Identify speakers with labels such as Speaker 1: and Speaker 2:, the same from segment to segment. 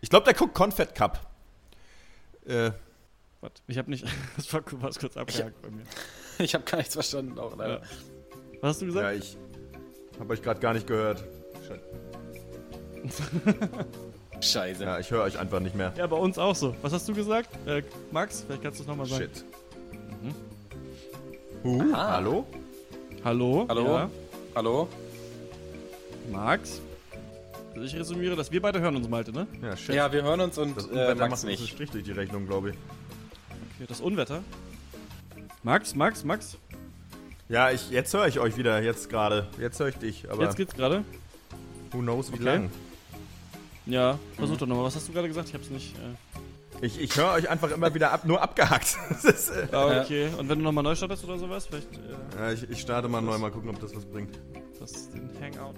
Speaker 1: Ich glaube, der guckt Confed Cup.
Speaker 2: Äh. Was? Ich habe nicht. Das war kurz abgehakt bei mir.
Speaker 3: Ich habe gar nichts verstanden, auch leider. Ja.
Speaker 2: Was hast du gesagt?
Speaker 1: Ja, ich habe euch gerade gar nicht gehört.
Speaker 3: Scheiße.
Speaker 1: Ja, ich höre euch einfach nicht mehr.
Speaker 2: Ja, bei uns auch so. Was hast du gesagt? Äh, Max, vielleicht kannst du es nochmal sagen. Shit.
Speaker 1: Mhm. Uh, hallo?
Speaker 2: Hallo?
Speaker 3: Hallo? Ja. Hallo?
Speaker 2: Max? Also ich resümiere, dass wir beide hören uns, Malte, ne?
Speaker 3: Ja, shit. Ja, wir hören uns und
Speaker 1: das äh, Max nicht. Das Strich durch die Rechnung, glaube ich.
Speaker 2: Okay, das Unwetter. Max, Max, Max?
Speaker 1: Ja, ich, jetzt höre ich euch wieder, jetzt gerade. Jetzt höre ich dich, aber...
Speaker 2: Jetzt geht's gerade?
Speaker 1: Who knows, wie okay. lang.
Speaker 2: Ja, versuch mhm. doch nochmal. Was hast du gerade gesagt? Ich hab's nicht... Äh
Speaker 1: ich, ich höre euch einfach immer wieder ab, nur abgehackt.
Speaker 2: ist, äh, ah, okay. Und wenn du nochmal neu startest oder sowas, vielleicht.
Speaker 1: Äh, ja, ich, ich starte mal neu, mal gucken, ob das was bringt.
Speaker 2: Das ist den Hangout.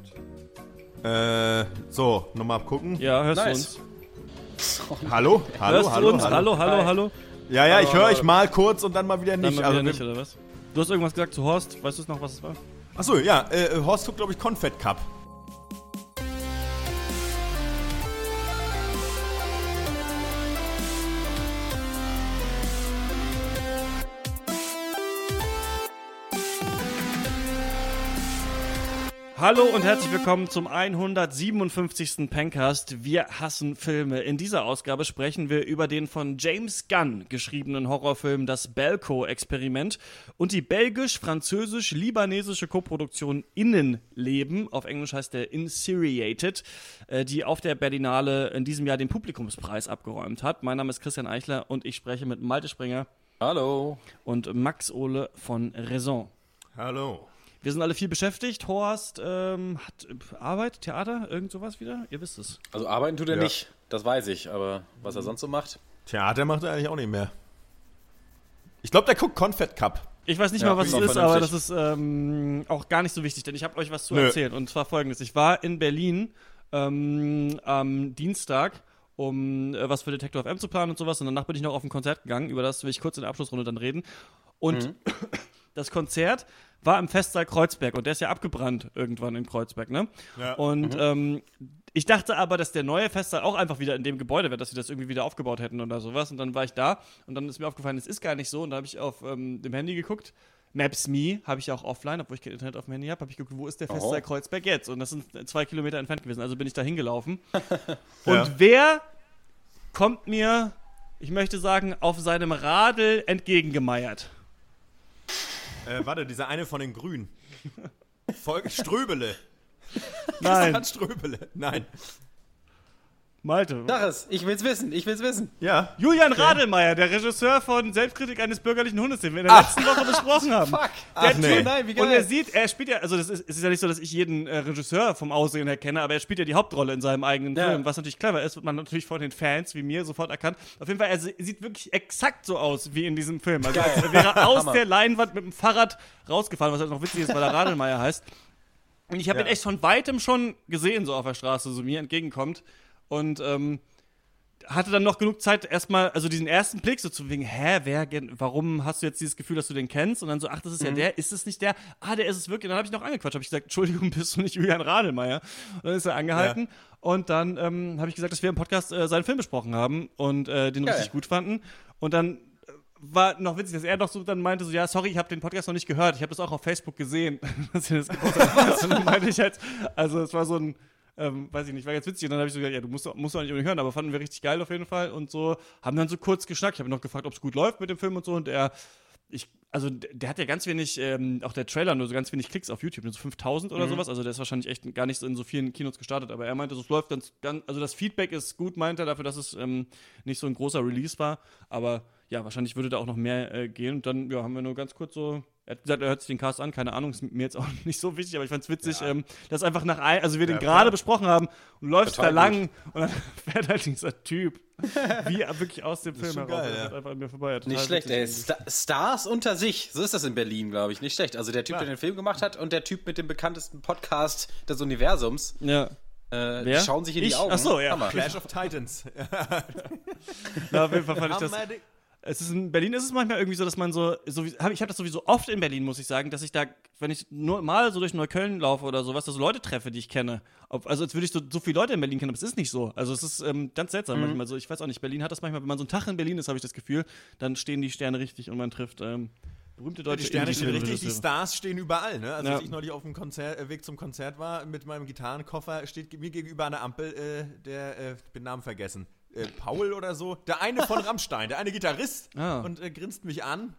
Speaker 1: Äh, so, nochmal gucken.
Speaker 2: Ja, hörst nice.
Speaker 1: du uns? Hallo? Hallo,
Speaker 2: hörst
Speaker 1: hallo,
Speaker 2: du uns? hallo, hallo, hallo, hallo.
Speaker 1: Ja, ja, ich höre euch mal kurz und dann mal wieder nicht.
Speaker 2: Dann mal wieder also, nicht, oder was? Du hast irgendwas gesagt zu Horst. Weißt du noch, was es war?
Speaker 1: Achso, ja, äh, Horst guckt, glaube ich, Confed Cup.
Speaker 2: Hallo und herzlich willkommen zum 157. Pencast. Wir hassen Filme. In dieser Ausgabe sprechen wir über den von James Gunn geschriebenen Horrorfilm Das Belko-Experiment und die belgisch-französisch-libanesische Koproduktion Innenleben, auf Englisch heißt der Inseriated, äh, die auf der Berlinale in diesem Jahr den Publikumspreis abgeräumt hat. Mein Name ist Christian Eichler und ich spreche mit Malte Springer.
Speaker 3: Hallo.
Speaker 2: Und Max Ohle von Raison.
Speaker 1: Hallo.
Speaker 2: Wir sind alle viel beschäftigt. Horst ähm, hat Arbeit, Theater, irgend sowas wieder? Ihr wisst es.
Speaker 3: Also arbeiten tut er ja. nicht, das weiß ich. Aber was er sonst so macht?
Speaker 1: Theater macht er eigentlich auch nicht mehr. Ich glaube, der guckt Confed Cup.
Speaker 2: Ich weiß nicht ja, mal, was es ist, aber das ist ähm, auch gar nicht so wichtig, denn ich habe euch was zu Nö. erzählen. Und zwar folgendes. Ich war in Berlin ähm, am Dienstag um äh, was für Detector FM zu planen und sowas. Und danach bin ich noch auf ein Konzert gegangen, über das will ich kurz in der Abschlussrunde dann reden. Und mhm. das Konzert war im Festsaal Kreuzberg und der ist ja abgebrannt irgendwann in Kreuzberg, ne? Ja. Und mhm. ähm, ich dachte aber, dass der neue Festsaal auch einfach wieder in dem Gebäude wäre, dass sie das irgendwie wieder aufgebaut hätten oder sowas. Und dann war ich da und dann ist mir aufgefallen, es ist gar nicht so. Und da habe ich auf ähm, dem Handy geguckt. Maps Me habe ich auch offline, obwohl ich kein Internet auf dem Handy habe, habe ich geguckt, wo ist der Festsaal oh. Kreuzberg jetzt? Und das sind zwei Kilometer entfernt gewesen. Also bin ich da hingelaufen. und ja. wer kommt mir, ich möchte sagen, auf seinem Radl entgegengemeiert?
Speaker 1: Äh, warte, dieser eine von den Grünen. Volk Ströbele.
Speaker 2: Nein.
Speaker 1: Ströbele. Nein.
Speaker 2: Malte.
Speaker 3: Sag es, ich will's wissen, ich will's wissen.
Speaker 2: Ja. Julian okay. Radelmeier, der Regisseur von Selbstkritik eines bürgerlichen Hundes, den wir in der Ach. letzten Woche besprochen haben.
Speaker 3: Fuck.
Speaker 2: Der Ach, nee. nein, wie geil. Und er sieht, er spielt ja, also das ist, es ist ja nicht so, dass ich jeden äh, Regisseur vom Aussehen her kenne, aber er spielt ja die Hauptrolle in seinem eigenen ja. Film, was natürlich clever ist, wird man natürlich von den Fans wie mir sofort erkannt. Auf jeden Fall, er sieht wirklich exakt so aus wie in diesem Film. Also geil. er wäre aus der Leinwand mit dem Fahrrad rausgefahren, was halt noch witzig ist, weil er Radelmeier heißt. Und ich habe ja. ihn echt von weitem schon gesehen, so auf der Straße, so mir entgegenkommt. Und ähm, hatte dann noch genug Zeit, erstmal, also diesen ersten Blick, so zu wegen, hä, wer, warum hast du jetzt dieses Gefühl, dass du den kennst? Und dann so, ach, das ist mhm. ja der, ist es nicht der? Ah, der ist es wirklich. Und dann habe ich noch angequatscht, habe ich gesagt, Entschuldigung, bist du nicht Julian Radelmeier? Und dann ist er angehalten. Ja. Und dann ähm, habe ich gesagt, dass wir im Podcast äh, seinen Film besprochen haben und äh, den Geil. richtig gut fanden. Und dann äh, war noch witzig, dass er doch so dann meinte so, ja, sorry, ich habe den Podcast noch nicht gehört. Ich habe das auch auf Facebook gesehen, dass ihr das gepostet Und dann meinte ich halt, also es war so ein ähm, weiß ich nicht, war ganz witzig. Und dann habe ich so gesagt, ja, du musst, musst auch nicht hören, aber fanden wir richtig geil auf jeden Fall. Und so haben dann so kurz geschnackt. Ich habe ihn noch gefragt, ob es gut läuft mit dem Film und so. Und er, ich, also der hat ja ganz wenig, ähm, auch der Trailer nur so ganz wenig Klicks auf YouTube, nur so 5000 oder mhm. sowas. Also der ist wahrscheinlich echt gar nicht so in so vielen Kinos gestartet. Aber er meinte, es läuft ganz, ganz, also das Feedback ist gut, meint er, dafür, dass es ähm, nicht so ein großer Release war. Aber ja, wahrscheinlich würde da auch noch mehr äh, gehen. Und dann ja, haben wir nur ganz kurz so er hat gesagt, er hört sich den Cast an, keine Ahnung, ist mir jetzt auch nicht so wichtig, aber ich fand es witzig, ja. ähm, dass einfach nach ein, also wir ja, den gerade besprochen haben und läufst da lang und dann fährt halt dieser Typ, wie wirklich aus dem Film heraus, geil, ja. einfach an mir vorbei.
Speaker 3: Nicht schlecht, ey. Sta Stars unter sich, so ist das in Berlin, glaube ich, nicht schlecht. Also der Typ, Klar. der den Film gemacht hat und der Typ mit dem bekanntesten Podcast des Universums.
Speaker 2: Ja.
Speaker 3: Äh, die schauen sich in
Speaker 2: ich?
Speaker 3: die Augen.
Speaker 2: Ach so, ja.
Speaker 1: Hammer. Clash of Titans.
Speaker 2: Na, auf jeden Fall fand ich das es ist in Berlin ist es manchmal irgendwie so, dass man so, so ich habe das sowieso oft in Berlin, muss ich sagen, dass ich da, wenn ich nur mal so durch Neukölln laufe oder sowas, dass so Leute treffe, die ich kenne. Ob, also als würde ich so, so viele Leute in Berlin kennen, aber es ist nicht so. Also es ist ähm, ganz seltsam mhm. manchmal so. Ich weiß auch nicht, Berlin hat das manchmal, wenn man so einen Tag in Berlin ist, habe ich das Gefühl, dann stehen die Sterne richtig und man trifft ähm, berühmte deutsche
Speaker 1: Die Sterne stehen richtig, die Stars stehen überall. Ne? Also ja. als ich neulich auf dem Konzert, äh, Weg zum Konzert war mit meinem Gitarrenkoffer, steht mir gegenüber an der Ampel äh, der, äh, ich bin Namen vergessen, äh, Paul oder so, der eine von Rammstein, der eine Gitarrist ah. und äh, grinst mich an.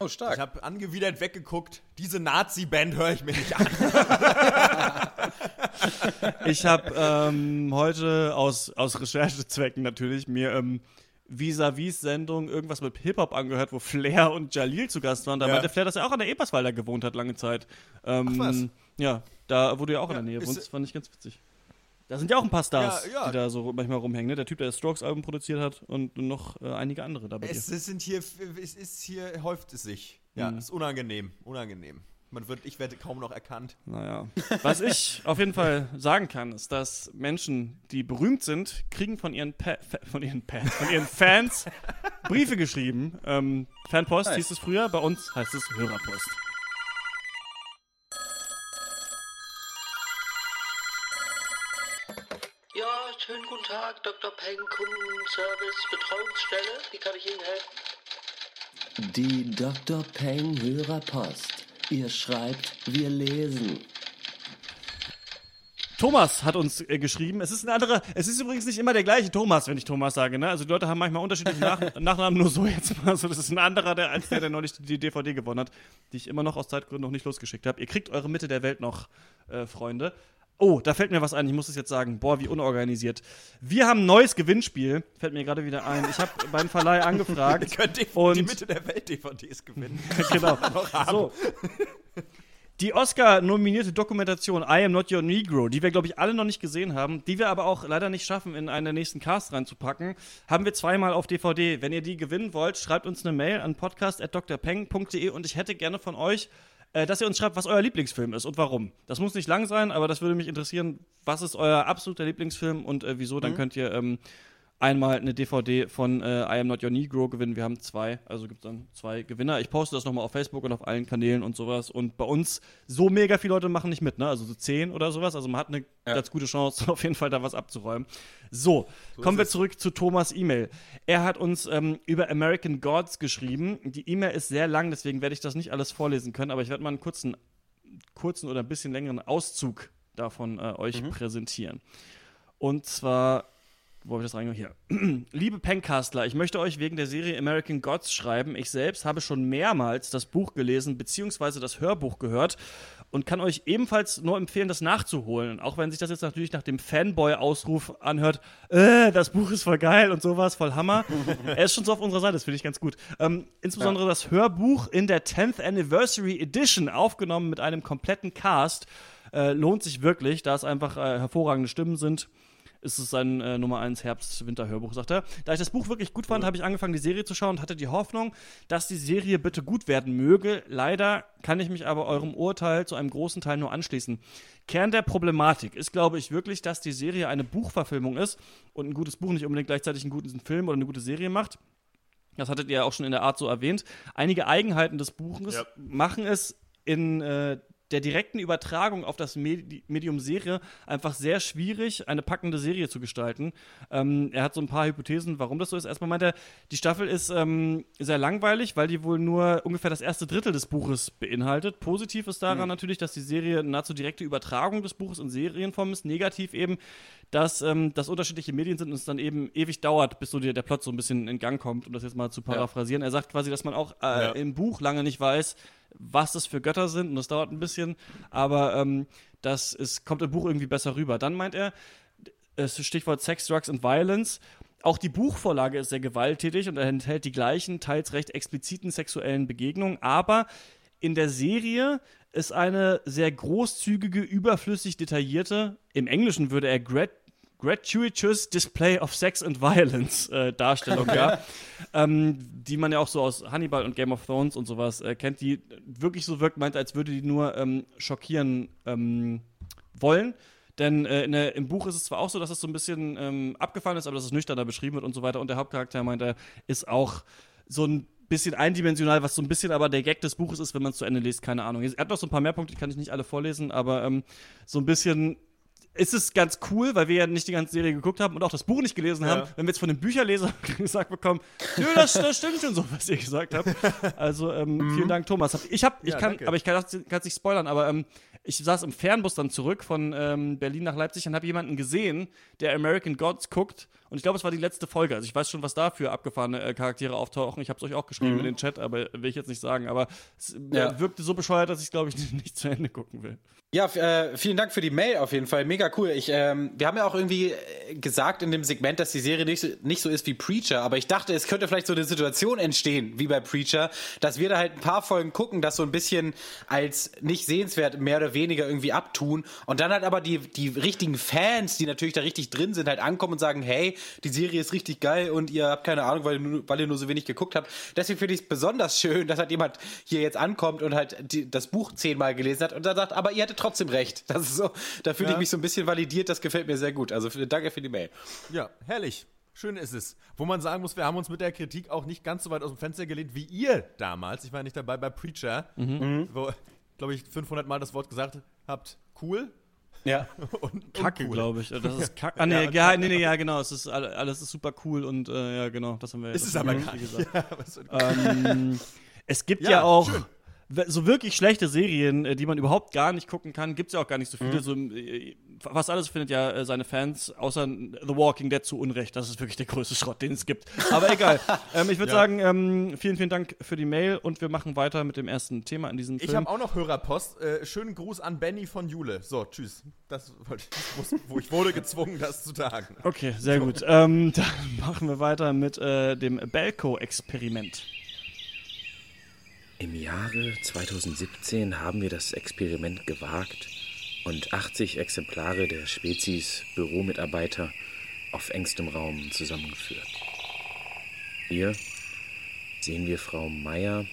Speaker 3: Oh, stark.
Speaker 1: Ich habe angewidert weggeguckt. Diese Nazi-Band höre ich mir nicht an.
Speaker 2: ich habe ähm, heute aus, aus Recherchezwecken natürlich mir ähm, Vis-a-vis-Sendung irgendwas mit Hip-Hop angehört, wo Flair und Jalil zu Gast waren. Da ja. meinte Flair, dass er auch an der Eberswalder gewohnt hat, lange Zeit. Ähm, Ach was? Ja, da wurde ja auch ja, in der Nähe wohnt. Das fand ich ganz witzig. Da sind ja auch ein paar Stars, ja, ja. die da so manchmal rumhängen. Ne? Der Typ, der das Strokes-Album produziert hat und noch äh, einige andere dabei.
Speaker 1: Es, es, sind hier, es ist hier, häuft es sich. Ja, mhm. ist unangenehm, unangenehm. Man wird, ich werde kaum noch erkannt.
Speaker 2: Naja. Was ich auf jeden Fall sagen kann, ist, dass Menschen, die berühmt sind, kriegen von ihren, pa von ihren, Fans, von ihren Fans Briefe geschrieben. Ähm, Fanpost nice. hieß es früher, bei uns heißt es Hörerpost.
Speaker 4: Ja, schönen guten Tag, Dr. Peng, Kundenservice, Betreuungsstelle. Wie kann ich Ihnen helfen?
Speaker 5: Die Dr. Peng Hörerpost. Ihr schreibt, wir lesen.
Speaker 2: Thomas hat uns äh, geschrieben. Es ist ein anderer, es ist übrigens nicht immer der gleiche Thomas, wenn ich Thomas sage, ne? Also die Leute haben manchmal unterschiedliche Nach Nachnamen, nur so jetzt mal so. Das ist ein anderer, der, als der, der neulich die DVD gewonnen hat, die ich immer noch aus Zeitgründen noch nicht losgeschickt habe. Ihr kriegt eure Mitte der Welt noch, äh, Freunde. Oh, da fällt mir was ein. Ich muss es jetzt sagen. Boah, wie unorganisiert. Wir haben ein neues Gewinnspiel. Fällt mir gerade wieder ein. Ich habe beim Verleih angefragt.
Speaker 1: Ihr könnt die, und die Mitte der Welt DVDs gewinnen.
Speaker 2: genau. so. Die Oscar-nominierte Dokumentation I Am Not Your Negro, die wir, glaube ich, alle noch nicht gesehen haben, die wir aber auch leider nicht schaffen, in einen der nächsten Cast reinzupacken, haben wir zweimal auf DVD. Wenn ihr die gewinnen wollt, schreibt uns eine Mail an podcast.drpeng.de und ich hätte gerne von euch äh, dass ihr uns schreibt, was euer Lieblingsfilm ist und warum. Das muss nicht lang sein, aber das würde mich interessieren. Was ist euer absoluter Lieblingsfilm und äh, wieso? Dann mhm. könnt ihr ähm, einmal eine DVD von äh, I Am Not Your Negro gewinnen. Wir haben zwei, also gibt es dann zwei Gewinner. Ich poste das nochmal auf Facebook und auf allen Kanälen und sowas. Und bei uns so mega viele Leute machen nicht mit, ne? Also so zehn oder sowas. Also man hat eine ja. ganz gute Chance, auf jeden Fall da was abzuräumen. So, so kommen wir zurück zu Thomas E-Mail. Er hat uns ähm, über American Gods geschrieben. Die E-Mail ist sehr lang, deswegen werde ich das nicht alles vorlesen können, aber ich werde mal einen kurzen, kurzen oder ein bisschen längeren Auszug davon äh, euch mhm. präsentieren. Und zwar wo habe ich das reingehört? Hier. Liebe Pencastler, ich möchte euch wegen der Serie American Gods schreiben. Ich selbst habe schon mehrmals das Buch gelesen bzw. das Hörbuch gehört und kann euch ebenfalls nur empfehlen, das nachzuholen. Auch wenn sich das jetzt natürlich nach dem Fanboy-Ausruf anhört, äh, das Buch ist voll geil und sowas, voll Hammer. er ist schon so auf unserer Seite, das finde ich ganz gut. Ähm, insbesondere ja. das Hörbuch in der 10th Anniversary Edition, aufgenommen mit einem kompletten Cast, äh, lohnt sich wirklich, da es einfach äh, hervorragende Stimmen sind ist es sein äh, Nummer 1 Herbst-Winter-Hörbuch, sagt er. Da ich das Buch wirklich gut fand, habe ich angefangen, die Serie zu schauen und hatte die Hoffnung, dass die Serie bitte gut werden möge. Leider kann ich mich aber eurem Urteil zu einem großen Teil nur anschließen. Kern der Problematik ist, glaube ich, wirklich, dass die Serie eine Buchverfilmung ist und ein gutes Buch nicht unbedingt gleichzeitig einen guten Film oder eine gute Serie macht. Das hattet ihr ja auch schon in der Art so erwähnt. Einige Eigenheiten des Buches ja. machen es in äh, der direkten Übertragung auf das Medium Serie einfach sehr schwierig, eine packende Serie zu gestalten. Ähm, er hat so ein paar Hypothesen, warum das so ist. Erstmal meint er, die Staffel ist ähm, sehr langweilig, weil die wohl nur ungefähr das erste Drittel des Buches beinhaltet. Positiv ist daran mhm. natürlich, dass die Serie nahezu direkte Übertragung des Buches in Serienform ist. Negativ eben, dass ähm, das unterschiedliche Medien sind und es dann eben ewig dauert, bis so der, der Plot so ein bisschen in Gang kommt, um das jetzt mal zu paraphrasieren. Ja. Er sagt quasi, dass man auch äh, ja. im Buch lange nicht weiß, was das für Götter sind und das dauert ein bisschen, aber ähm, das ist, kommt im Buch irgendwie besser rüber. Dann meint er, das Stichwort Sex, Drugs and Violence, auch die Buchvorlage ist sehr gewalttätig und enthält die gleichen, teils recht expliziten sexuellen Begegnungen, aber in der Serie ist eine sehr großzügige, überflüssig detaillierte, im Englischen würde er grat gratuitous Display of Sex and Violence äh, Darstellung, ja. ähm, die man ja auch so aus Hannibal und Game of Thrones und sowas äh, kennt, die wirklich so wirkt, meint, als würde die nur ähm, schockieren ähm, wollen. Denn äh, der, im Buch ist es zwar auch so, dass es so ein bisschen ähm, abgefallen ist, aber dass es nüchterner beschrieben wird und so weiter. Und der Hauptcharakter, meint er, ist auch so ein bisschen eindimensional, was so ein bisschen aber der Gag des Buches ist, wenn man es zu Ende liest, keine Ahnung. Er hat noch so ein paar mehr Punkte, die kann ich nicht alle vorlesen, aber ähm, so ein bisschen ist es ganz cool, weil wir ja nicht die ganze Serie geguckt haben und auch das Buch nicht gelesen haben, wenn wir jetzt von dem Bücherleser gesagt bekommen, nö, das, das stimmt schon so, was ihr gesagt habt. Also ähm, mhm. vielen Dank, Thomas. Ich habe, ich ja, kann, danke. aber ich kann es nicht spoilern, aber ähm, ich saß im Fernbus dann zurück von ähm, Berlin nach Leipzig und habe jemanden gesehen, der American Gods guckt und ich glaube, es war die letzte Folge. Also ich weiß schon, was da für abgefahrene äh, Charaktere auftauchen. Ich habe es euch auch geschrieben mhm. in den Chat, aber will ich jetzt nicht sagen. Aber es äh, ja. wirkte so bescheuert, dass ich glaube ich nicht zu Ende gucken will.
Speaker 3: Ja, äh, vielen Dank für die Mail auf jeden Fall. Mega cool. Ich, ähm, wir haben ja auch irgendwie äh, gesagt in dem Segment, dass die Serie nicht so, nicht so ist wie Preacher, aber ich dachte, es könnte vielleicht so eine Situation entstehen wie bei Preacher, dass wir da halt ein paar Folgen gucken, das so ein bisschen als nicht sehenswert mehr oder weniger irgendwie abtun und dann halt aber die, die richtigen Fans, die natürlich da richtig drin sind, halt ankommen und sagen, hey, die Serie ist richtig geil und ihr habt keine Ahnung, weil, weil ihr nur so wenig geguckt habt. Deswegen finde ich es besonders schön, dass halt jemand hier jetzt ankommt und halt die, das Buch zehnmal gelesen hat und dann sagt, aber ihr hattet trotzdem recht. Das ist so, da fühle ja. ich mich so ein bisschen validiert, das gefällt mir sehr gut. Also danke für die Mail.
Speaker 1: Ja, herrlich. Schön ist es. Wo man sagen muss, wir haben uns mit der Kritik auch nicht ganz so weit aus dem Fenster gelehnt wie ihr damals. Ich war nicht dabei bei Preacher, mhm. wo, glaube ich, 500 Mal das Wort gesagt habt, cool.
Speaker 2: Ja. Und, Kacke, glaube ich. Das ist Kacke. Ah, nee, ja, nee, nee, ja, genau. Es ist alles ist super cool und äh, ja, genau, das haben wir.
Speaker 1: Es ist aber gar nicht gesagt.
Speaker 2: Ja, ähm, es gibt ja, ja auch. Schön so wirklich schlechte Serien, äh, die man überhaupt gar nicht gucken kann, gibt es ja auch gar nicht so viele. Mhm. So, äh, fast alles findet ja äh, seine Fans, außer The Walking Dead zu Unrecht. Das ist wirklich der größte Schrott, den es gibt. Aber egal. ähm, ich würde ja. sagen, ähm, vielen, vielen Dank für die Mail und wir machen weiter mit dem ersten Thema in diesem Film.
Speaker 1: Ich habe auch noch Hörerpost. Äh, schönen Gruß an Benny von Jule. So, tschüss. Das wollte ich, muss, wo ich wurde gezwungen, das zu sagen.
Speaker 2: Okay, sehr so. gut. Ähm, dann machen wir weiter mit äh, dem Belko-Experiment.
Speaker 6: Im Jahre 2017 haben wir das Experiment gewagt und 80 Exemplare der Spezies Büromitarbeiter auf engstem Raum zusammengeführt. Hier sehen wir Frau Meier,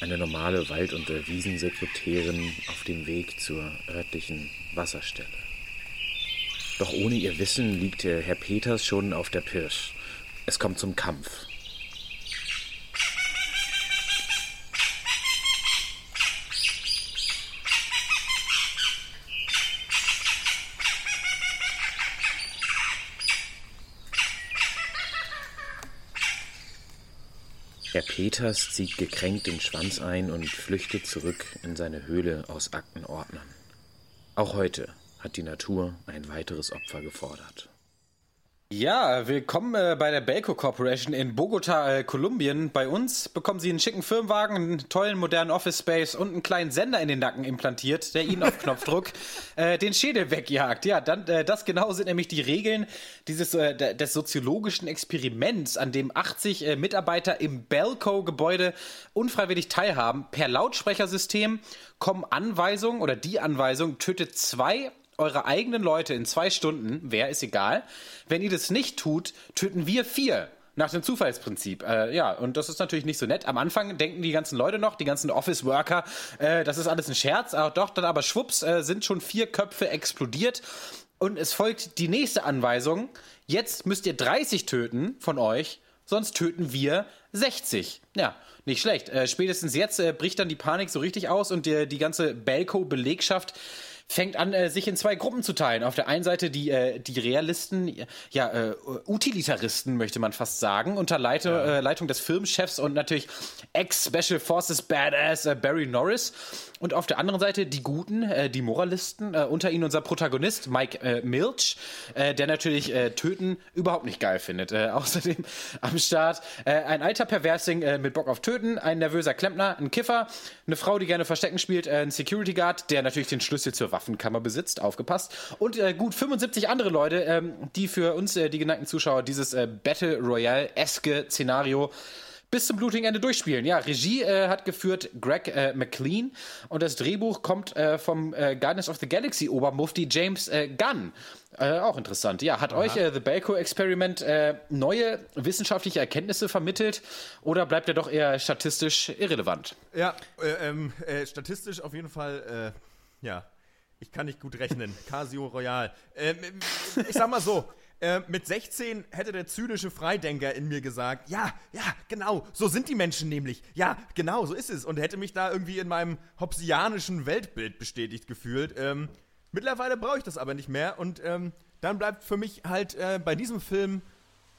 Speaker 6: eine normale Wald- und Wiesensekretärin, auf dem Weg zur örtlichen Wasserstelle. Doch ohne ihr Wissen liegt Herr Peters schon auf der Pirsch. Es kommt zum Kampf. Herr Peters zieht gekränkt den Schwanz ein und flüchtet zurück in seine Höhle aus Aktenordnern. Auch heute hat die Natur ein weiteres Opfer gefordert.
Speaker 3: Ja, willkommen äh, bei der Belco Corporation in Bogota, äh, Kolumbien. Bei uns bekommen Sie einen schicken Firmenwagen, einen tollen modernen Office Space und einen kleinen Sender in den Nacken implantiert, der Ihnen auf Knopfdruck äh, den Schädel wegjagt. Ja, dann äh, das genau sind nämlich die Regeln dieses äh, des soziologischen Experiments, an dem 80 äh, Mitarbeiter im Belco-Gebäude unfreiwillig teilhaben. Per Lautsprechersystem kommen Anweisungen oder die Anweisung tötet zwei eure eigenen Leute in zwei Stunden, wer ist egal. Wenn ihr das nicht tut, töten wir vier. Nach dem Zufallsprinzip. Äh, ja, und das ist natürlich nicht so nett. Am Anfang denken die ganzen Leute noch, die ganzen Office-Worker, äh, das ist alles ein Scherz. Aber doch, dann aber schwupps, äh, sind schon vier Köpfe explodiert. Und es folgt die nächste Anweisung. Jetzt müsst ihr 30 töten von euch, sonst töten wir 60. Ja, nicht schlecht. Äh, spätestens jetzt äh, bricht dann die Panik so richtig aus und die, die ganze Belco-Belegschaft fängt an, äh, sich in zwei Gruppen zu teilen. Auf der einen Seite die, äh, die Realisten, ja, äh, Utilitaristen, möchte man fast sagen, unter Leite, ja. Äh, Leitung des Firmenchefs und natürlich Ex-Special Forces Badass äh, Barry Norris. Und auf der anderen Seite die Guten, äh, die Moralisten, unter ihnen unser Protagonist Mike Milch, der natürlich Töten überhaupt nicht geil findet. außerdem am Start ein alter Perversing mit Bock auf Töten, ein nervöser Klempner, ein Kiffer, eine Frau, die gerne Verstecken spielt, ein Security Guard, der natürlich den Schlüssel zur Waffenkammer besitzt, aufgepasst. Und äh, gut 75 andere Leute, ähm, die für uns, äh, die geneigten Zuschauer, dieses äh, Battle Royale-eske Szenario bis zum blutigen Ende durchspielen. Ja, Regie äh, hat geführt Greg äh, McLean und das Drehbuch kommt äh, vom äh, Guardians of the Galaxy Obermufti James äh, Gunn. Äh, auch interessant. Ja, hat Aha. euch The Belko Experiment neue wissenschaftliche Erkenntnisse vermittelt oder bleibt er doch eher statistisch irrelevant?
Speaker 1: Ja, ähm, statistisch auf jeden Fall, ja, ich kann nicht gut rechnen. Casio Royal. Ähm, ich sag mal so, äh, mit 16 hätte der zynische Freidenker in mir gesagt, ja, ja, genau, so sind die Menschen nämlich. Ja, genau, so ist es. Und hätte mich da irgendwie in meinem hobbesianischen Weltbild bestätigt gefühlt. Ähm, mittlerweile brauche ich das aber nicht mehr. Und ähm, dann bleibt für mich halt äh, bei diesem Film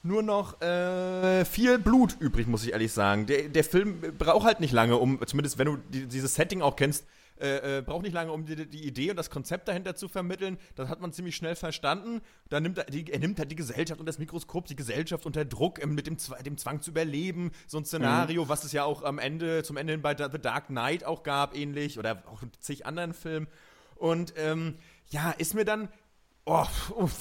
Speaker 1: nur noch äh, viel Blut übrig, muss ich ehrlich sagen. Der, der Film braucht halt nicht lange, um, zumindest wenn du die, dieses Setting auch kennst, äh, äh, braucht nicht lange, um die, die, Idee und das Konzept dahinter zu vermitteln. Das hat man ziemlich schnell verstanden. Dann nimmt er, die, er nimmt halt die Gesellschaft und das Mikroskop, die Gesellschaft unter Druck ähm, mit dem, dem Zwang zu überleben. So ein Szenario, mhm. was es ja auch am Ende, zum Ende hin bei The Dark Knight auch gab, ähnlich, oder auch in zig anderen Filmen. Und ähm, ja, ist mir dann Oh,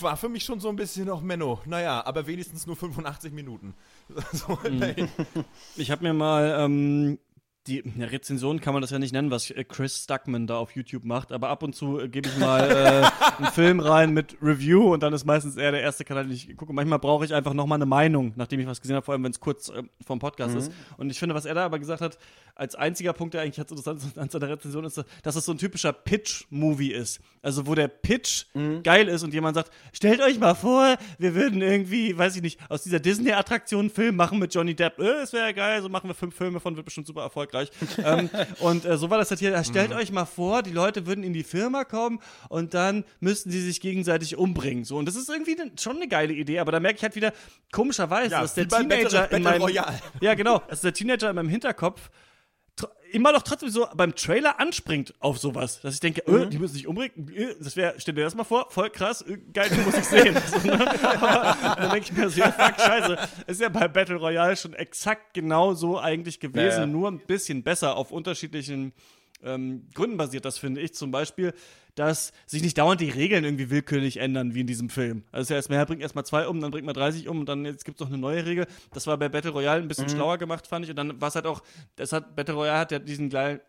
Speaker 1: war für mich schon so ein bisschen noch Menno. Naja, aber wenigstens nur 85 Minuten. so,
Speaker 2: mhm. ich habe mir mal ähm, die ja, Rezension kann man das ja nicht nennen, was äh, Chris Stuckman da auf YouTube macht, aber ab und zu äh, gebe ich mal äh, einen Film rein mit Review und dann ist meistens eher der erste Kanal, den ich gucke. Manchmal brauche ich einfach nochmal eine Meinung, nachdem ich was gesehen habe, vor allem wenn es kurz äh, vom Podcast mhm. ist. Und ich finde, was er da aber gesagt hat, als einziger Punkt, der eigentlich jetzt interessant an seiner Rezension ist, dass es so ein typischer Pitch-Movie ist. Also wo der Pitch mhm. geil ist und jemand sagt, stellt euch mal vor, wir würden irgendwie, weiß ich nicht, aus dieser Disney-Attraktion einen Film machen mit Johnny Depp. Äh, das wäre ja geil, so machen wir fünf Filme von, wird bestimmt super erfolgreich erfolgreich. ähm, und äh, so war das halt hier. Stellt mhm. euch mal vor, die Leute würden in die Firma kommen und dann müssten sie sich gegenseitig umbringen. So, und das ist irgendwie ne, schon eine geile Idee, aber da merke ich halt wieder, komischerweise, ja, dass der Teenager Battle, in meinem, Ja, genau, dass der Teenager in meinem Hinterkopf immer noch trotzdem so beim Trailer anspringt auf sowas, dass ich denke, mhm. äh, die müssen sich umbringen, äh, das wäre, stell dir das mal vor, voll krass, äh, geil, die muss ich sehen. so, ne? Aber dann denke ich mir so, ja, fuck, scheiße, ist ja bei Battle Royale schon exakt genau so eigentlich gewesen, ja. nur ein bisschen besser auf unterschiedlichen ähm, Gründen basiert das, finde ich. Zum Beispiel, dass sich nicht dauernd die Regeln irgendwie willkürlich ändern, wie in diesem Film. Also, ja erstmal, bringt erstmal zwei um, dann bringt man 30 um und dann jetzt gibt es noch eine neue Regel. Das war bei Battle Royale ein bisschen mhm. schlauer gemacht, fand ich. Und dann war es halt auch, das hat, Battle Royale hat ja diesen geilen,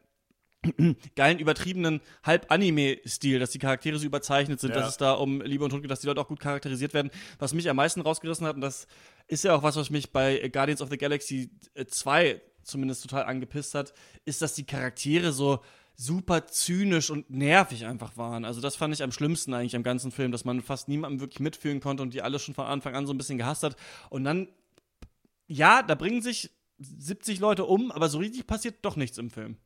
Speaker 2: geilen, übertriebenen Halb-Anime-Stil, dass die Charaktere so überzeichnet sind, ja. dass es da um Liebe und Tod geht, dass die Leute auch gut charakterisiert werden. Was mich am meisten rausgerissen hat, und das ist ja auch was, was mich bei Guardians of the Galaxy 2 zumindest total angepisst hat, ist, dass die Charaktere so super zynisch und nervig einfach waren. Also das fand ich am schlimmsten eigentlich am ganzen Film, dass man fast niemandem wirklich mitfühlen konnte und die alle schon von Anfang an so ein bisschen gehasst hat. Und dann, ja, da bringen sich 70 Leute um, aber so richtig passiert doch nichts im Film.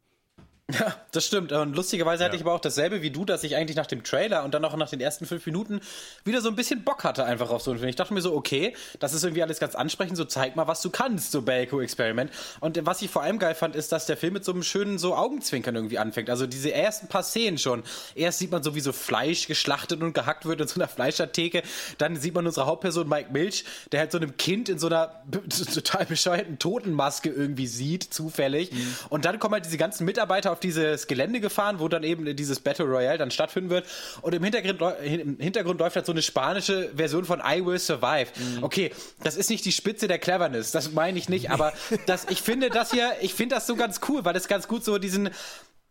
Speaker 3: Ja, das stimmt. Und lustigerweise hatte ich aber auch dasselbe wie du, dass ich eigentlich nach dem Trailer und dann auch nach den ersten fünf Minuten wieder so ein bisschen Bock hatte einfach auf so einen Film. Ich dachte mir so, okay, das ist irgendwie alles ganz ansprechend, so zeig mal, was du kannst, so Belko Experiment. Und was ich vor allem geil fand, ist, dass der Film mit so einem schönen so Augenzwinkern irgendwie anfängt. Also diese ersten paar Szenen schon. Erst sieht man so, wie so Fleisch geschlachtet und gehackt wird in so einer Fleischertheke. Dann sieht man unsere Hauptperson Mike Milch, der halt so einem Kind in so einer total bescheuerten Totenmaske irgendwie sieht, zufällig. Mhm. Und dann kommen halt diese ganzen Mitarbeiter auf auf dieses Gelände gefahren, wo dann eben dieses Battle Royale dann stattfinden wird. Und im Hintergrund, im Hintergrund läuft halt so eine spanische Version von I Will Survive. Mhm. Okay, das ist nicht die Spitze der Cleverness, das meine ich nicht, aber das, ich finde das hier, ich finde das so ganz cool, weil das ganz gut so diesen,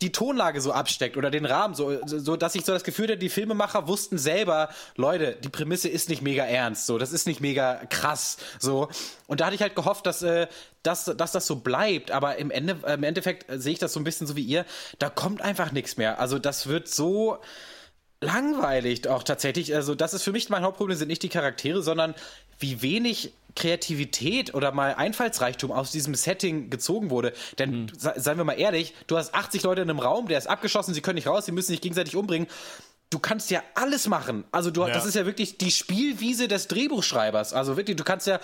Speaker 3: die Tonlage so absteckt oder den Rahmen, so, so dass ich so das Gefühl hatte, die Filmemacher wussten selber, Leute, die Prämisse ist nicht mega ernst, so, das ist nicht mega krass, so. Und da hatte ich halt gehofft, dass, äh, dass, dass das so bleibt, aber im, Ende, im Endeffekt sehe ich das so ein bisschen so wie ihr, da kommt einfach nichts mehr. Also das wird so langweilig auch tatsächlich. Also das ist für mich mein Hauptproblem, sind nicht die Charaktere, sondern wie wenig Kreativität oder mal Einfallsreichtum aus diesem Setting gezogen wurde. Denn, mhm. seien wir mal ehrlich, du hast 80 Leute in einem Raum, der ist abgeschossen, sie können nicht raus, sie müssen sich gegenseitig umbringen du kannst ja alles machen. Also du, ja. das ist ja wirklich die Spielwiese des Drehbuchschreibers. Also wirklich, du kannst ja,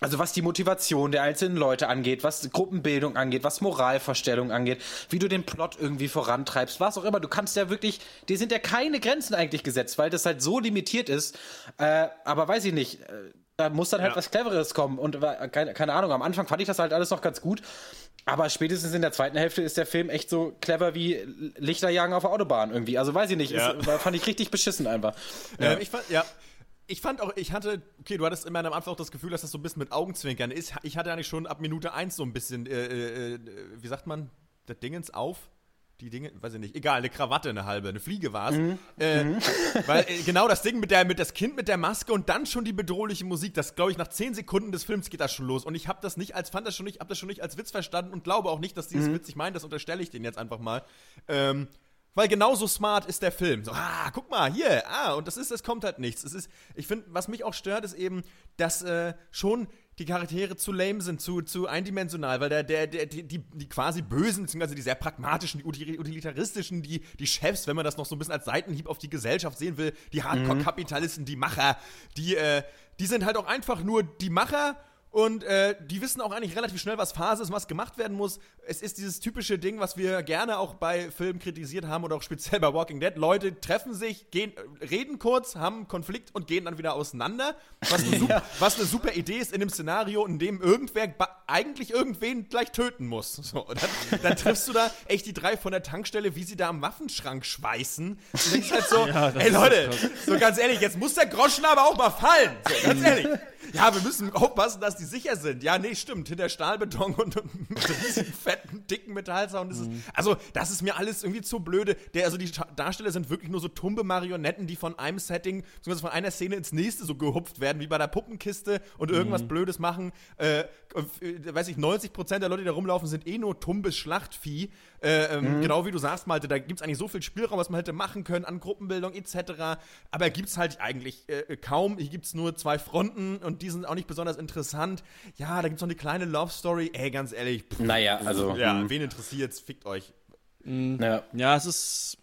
Speaker 3: also was die Motivation der einzelnen Leute angeht, was Gruppenbildung angeht, was Moralvorstellung angeht, wie du den Plot irgendwie vorantreibst, was auch immer. Du kannst ja wirklich, dir sind ja keine Grenzen eigentlich gesetzt, weil das halt so limitiert ist. Äh, aber weiß ich nicht. Äh, da muss dann halt ja. was Cleveres kommen. Und keine, keine Ahnung, am Anfang fand ich das halt alles noch ganz gut. Aber spätestens in der zweiten Hälfte ist der Film echt so clever wie Lichterjagen auf der Autobahn irgendwie. Also weiß ich nicht. Ja. Ist, fand ich richtig beschissen einfach.
Speaker 1: Ja. Ähm, ich fand, ja. Ich fand auch, ich hatte, okay, du hattest immer am Anfang auch das Gefühl, dass das so ein bisschen mit Augenzwinkern ist. Ich hatte eigentlich schon ab Minute 1 so ein bisschen, äh, äh, äh, wie sagt man, das Dingens auf die Dinge, weiß ich nicht, egal, eine Krawatte, eine halbe, eine Fliege war es. Mhm. Äh, mhm. Weil äh, genau das Ding mit der, mit das Kind mit der Maske und dann schon die bedrohliche Musik, das glaube ich nach 10 Sekunden des Films geht das schon los. Und ich habe das nicht als, fand das schon nicht, habe das schon nicht als Witz verstanden und glaube auch nicht, dass dieses mhm. Witz ich meine, das unterstelle ich denen jetzt einfach mal. Ähm, weil genauso smart ist der Film. So, ah, guck mal, hier, ah, und das ist, es kommt halt nichts. Es ist, ich finde, was mich auch stört, ist eben, dass äh, schon die Charaktere zu lame sind, zu, zu eindimensional, weil der, der, der, die, die, die quasi Bösen, beziehungsweise die sehr pragmatischen, die utilitaristischen, die, die Chefs, wenn man das noch so ein bisschen als Seitenhieb auf die Gesellschaft sehen will, die Hardcore-Kapitalisten, die Macher, die, äh, die sind halt auch einfach nur die Macher und äh, die wissen auch eigentlich relativ schnell, was Phase ist, was gemacht werden muss. Es ist dieses typische Ding, was wir gerne auch bei Filmen kritisiert haben oder auch speziell bei Walking Dead. Leute treffen sich, gehen, reden kurz, haben einen Konflikt und gehen dann wieder auseinander. Was eine, super, was eine super Idee ist in einem Szenario, in dem irgendwer eigentlich irgendwen gleich töten muss. So, dann, dann, triffst du da echt die drei von der Tankstelle, wie sie da am Waffenschrank schweißen. Und denkst halt so, ja, ey Leute, so ganz ehrlich, jetzt muss der Groschen aber auch mal fallen. So, ganz ehrlich. Ja, wir müssen aufpassen, dass die sicher sind. Ja, nee, stimmt. Hinter Stahlbeton und, riesigen, fetten, dicken Metallzaun. Das ist, mhm. also, das ist mir alles irgendwie zu blöde. Der, also, die Darsteller sind wirklich nur so tumbe Marionetten, die von einem Setting, beziehungsweise von einer Szene ins nächste so gehupft werden, wie bei der Puppenkiste und irgendwas mhm. Blödes machen. Äh, äh, weiß ich, 90% der Leute, die da rumlaufen, sind eh nur tumbes Schlachtvieh. Äh, ähm, mhm. Genau wie du sagst, Malte, da gibt es eigentlich so viel Spielraum, was man hätte machen können an Gruppenbildung etc. Aber gibt es halt eigentlich äh, kaum. Hier gibt es nur zwei Fronten und die sind auch nicht besonders interessant. Ja, da gibt es noch eine kleine Love Story. Ey, ganz ehrlich.
Speaker 3: Pff, naja, also.
Speaker 1: Ja, hm. wen interessiert's? Fickt euch.
Speaker 2: Mhm. Ja. ja, es ist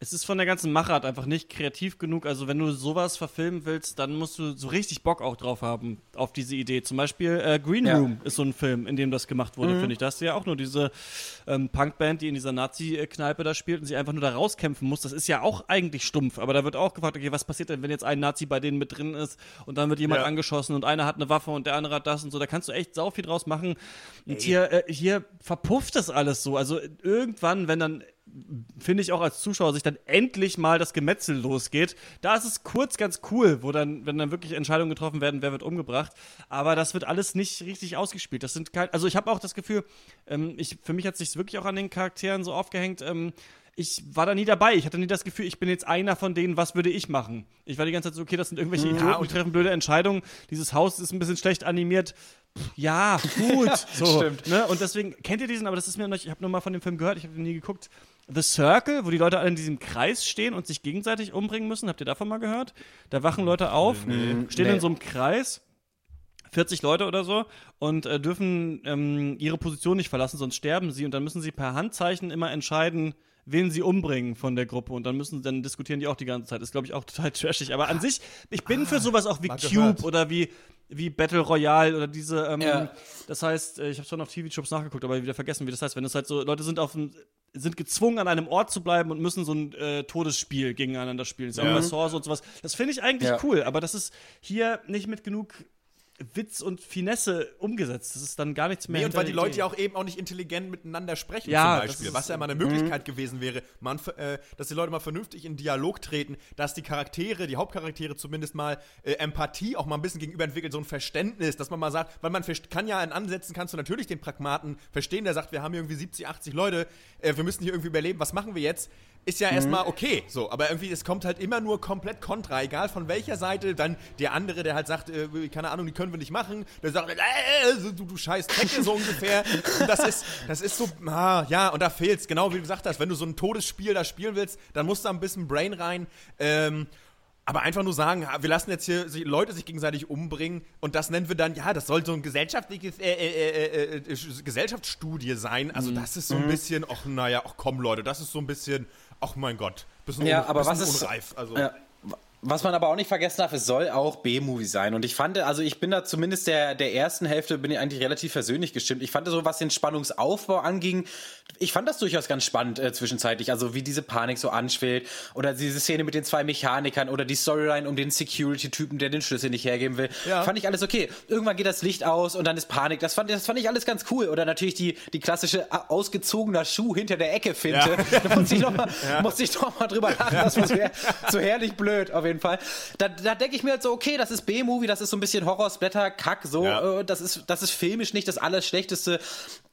Speaker 2: es ist von der ganzen Machart einfach nicht kreativ genug. Also wenn du sowas verfilmen willst, dann musst du so richtig Bock auch drauf haben, auf diese Idee. Zum Beispiel äh, Green ja. Room ist so ein Film, in dem das gemacht wurde, mhm. finde ich. Da hast du ja auch nur diese ähm, Punkband, die in dieser Nazi-Kneipe da spielt und sie einfach nur da rauskämpfen muss. Das ist ja auch eigentlich stumpf, aber da wird auch gefragt, okay, was passiert denn, wenn jetzt ein Nazi bei denen mit drin ist und dann wird jemand ja. angeschossen und einer hat eine Waffe und der andere hat das und so. Da kannst du echt sau viel draus machen. Und hier, äh, hier verpufft das alles so. Also irgendwann, wenn dann finde ich auch als Zuschauer, sich dann endlich mal das Gemetzel losgeht. Da ist es kurz ganz cool, wo dann, wenn dann wirklich Entscheidungen getroffen werden, wer wird umgebracht. Aber das wird alles nicht richtig ausgespielt. Das sind kein, also ich habe auch das Gefühl, ähm, ich, für mich hat sich wirklich auch an den Charakteren so aufgehängt. Ähm, ich war da nie dabei. Ich hatte nie das Gefühl, ich bin jetzt einer von denen, was würde ich machen? Ich war die ganze Zeit so, okay, das sind irgendwelche Idioten, ja, die treffen blöde Entscheidungen. Dieses Haus ist ein bisschen schlecht animiert. Ja, gut. so, Stimmt. Ne? Und deswegen, kennt ihr diesen, aber das ist mir noch, ich habe nur mal von dem Film gehört, ich habe ihn nie geguckt. The Circle, wo die Leute alle in diesem Kreis stehen und sich gegenseitig umbringen müssen. Habt ihr davon mal gehört? Da wachen Leute auf, nee, stehen nee. in so einem Kreis. 40 Leute oder so und äh, dürfen ähm, ihre Position nicht verlassen, sonst sterben sie und dann müssen sie per Handzeichen immer entscheiden, wen sie umbringen von der Gruppe und dann müssen dann diskutieren die auch die ganze Zeit. Ist glaube ich auch total trashig, aber an sich ich bin ah, für sowas auch wie Cube gehört. oder wie wie Battle Royale oder diese, ähm, ja. das heißt, äh, ich habe schon auf TV-Shops nachgeguckt, aber wieder vergessen, wie das heißt, wenn es halt so, Leute sind auf dem, sind gezwungen, an einem Ort zu bleiben und müssen so ein äh, Todesspiel gegeneinander spielen. Das ist ja. Source und sowas. Das finde ich eigentlich ja. cool, aber das ist hier nicht mit genug Witz und Finesse umgesetzt. Das ist dann gar nichts mehr.
Speaker 1: Nee, und weil die Leute ja auch eben auch nicht intelligent miteinander sprechen, ja, zum Beispiel. Was ja mal eine Möglichkeit mhm. gewesen wäre, man, äh, dass die Leute mal vernünftig in Dialog treten, dass die Charaktere, die Hauptcharaktere zumindest mal äh, Empathie auch mal ein bisschen gegenüber entwickeln, so ein Verständnis, dass man mal sagt, weil man kann ja in Ansätzen, kannst du natürlich den Pragmaten verstehen, der sagt, wir haben irgendwie 70, 80 Leute, äh, wir müssen hier irgendwie überleben, was machen wir jetzt? Ist ja mhm. erstmal okay, so, aber irgendwie, es kommt halt immer nur komplett kontra, egal von welcher Seite, dann der andere, der halt sagt, äh, keine Ahnung, die können wir nicht machen, der sagt, äh, du, du scheiß Trecke, so ungefähr. Und das ist, das ist so, ah, ja, und da fehlt's, genau wie du gesagt hast, wenn du so ein Todesspiel da spielen willst, dann musst du ein bisschen Brain rein, ähm, aber einfach nur sagen, wir lassen jetzt hier Leute sich gegenseitig umbringen und das nennen wir dann, ja, das soll so ein gesellschaftliches äh, äh, äh, äh Gesellschaftsstudie sein. Also mhm. das ist so ein mhm. bisschen, ach naja, ach komm Leute, das ist so ein bisschen, ach mein Gott,
Speaker 3: bisschen, ja, un, aber bisschen was unreif. Ist, also. Ja, was man aber auch nicht vergessen darf, es soll auch B-Movie sein. Und ich fand, also ich bin da zumindest der, der ersten Hälfte bin ich eigentlich relativ versöhnlich gestimmt. Ich fand so, was den Spannungsaufbau anging, ich fand das durchaus ganz spannend äh, zwischenzeitlich. Also wie diese Panik so anschwillt oder diese Szene mit den zwei Mechanikern oder die Storyline um den Security-Typen, der den Schlüssel nicht hergeben will. Ja. Fand ich alles okay. Irgendwann geht das Licht aus und dann ist Panik. Das fand, das fand ich alles ganz cool. Oder natürlich die, die klassische ausgezogener Schuh hinter der Ecke finte. Ja. Da musste ich noch mal, ja. musste ich noch mal drüber lachen. Das war so, so herrlich blöd auf jeden Fall. Da, da denke ich mir halt so, okay, das ist B-Movie, das ist so ein bisschen Horror, Splatter, Kack, so. Ja. Äh, das, ist, das ist filmisch nicht das Allerschlechteste.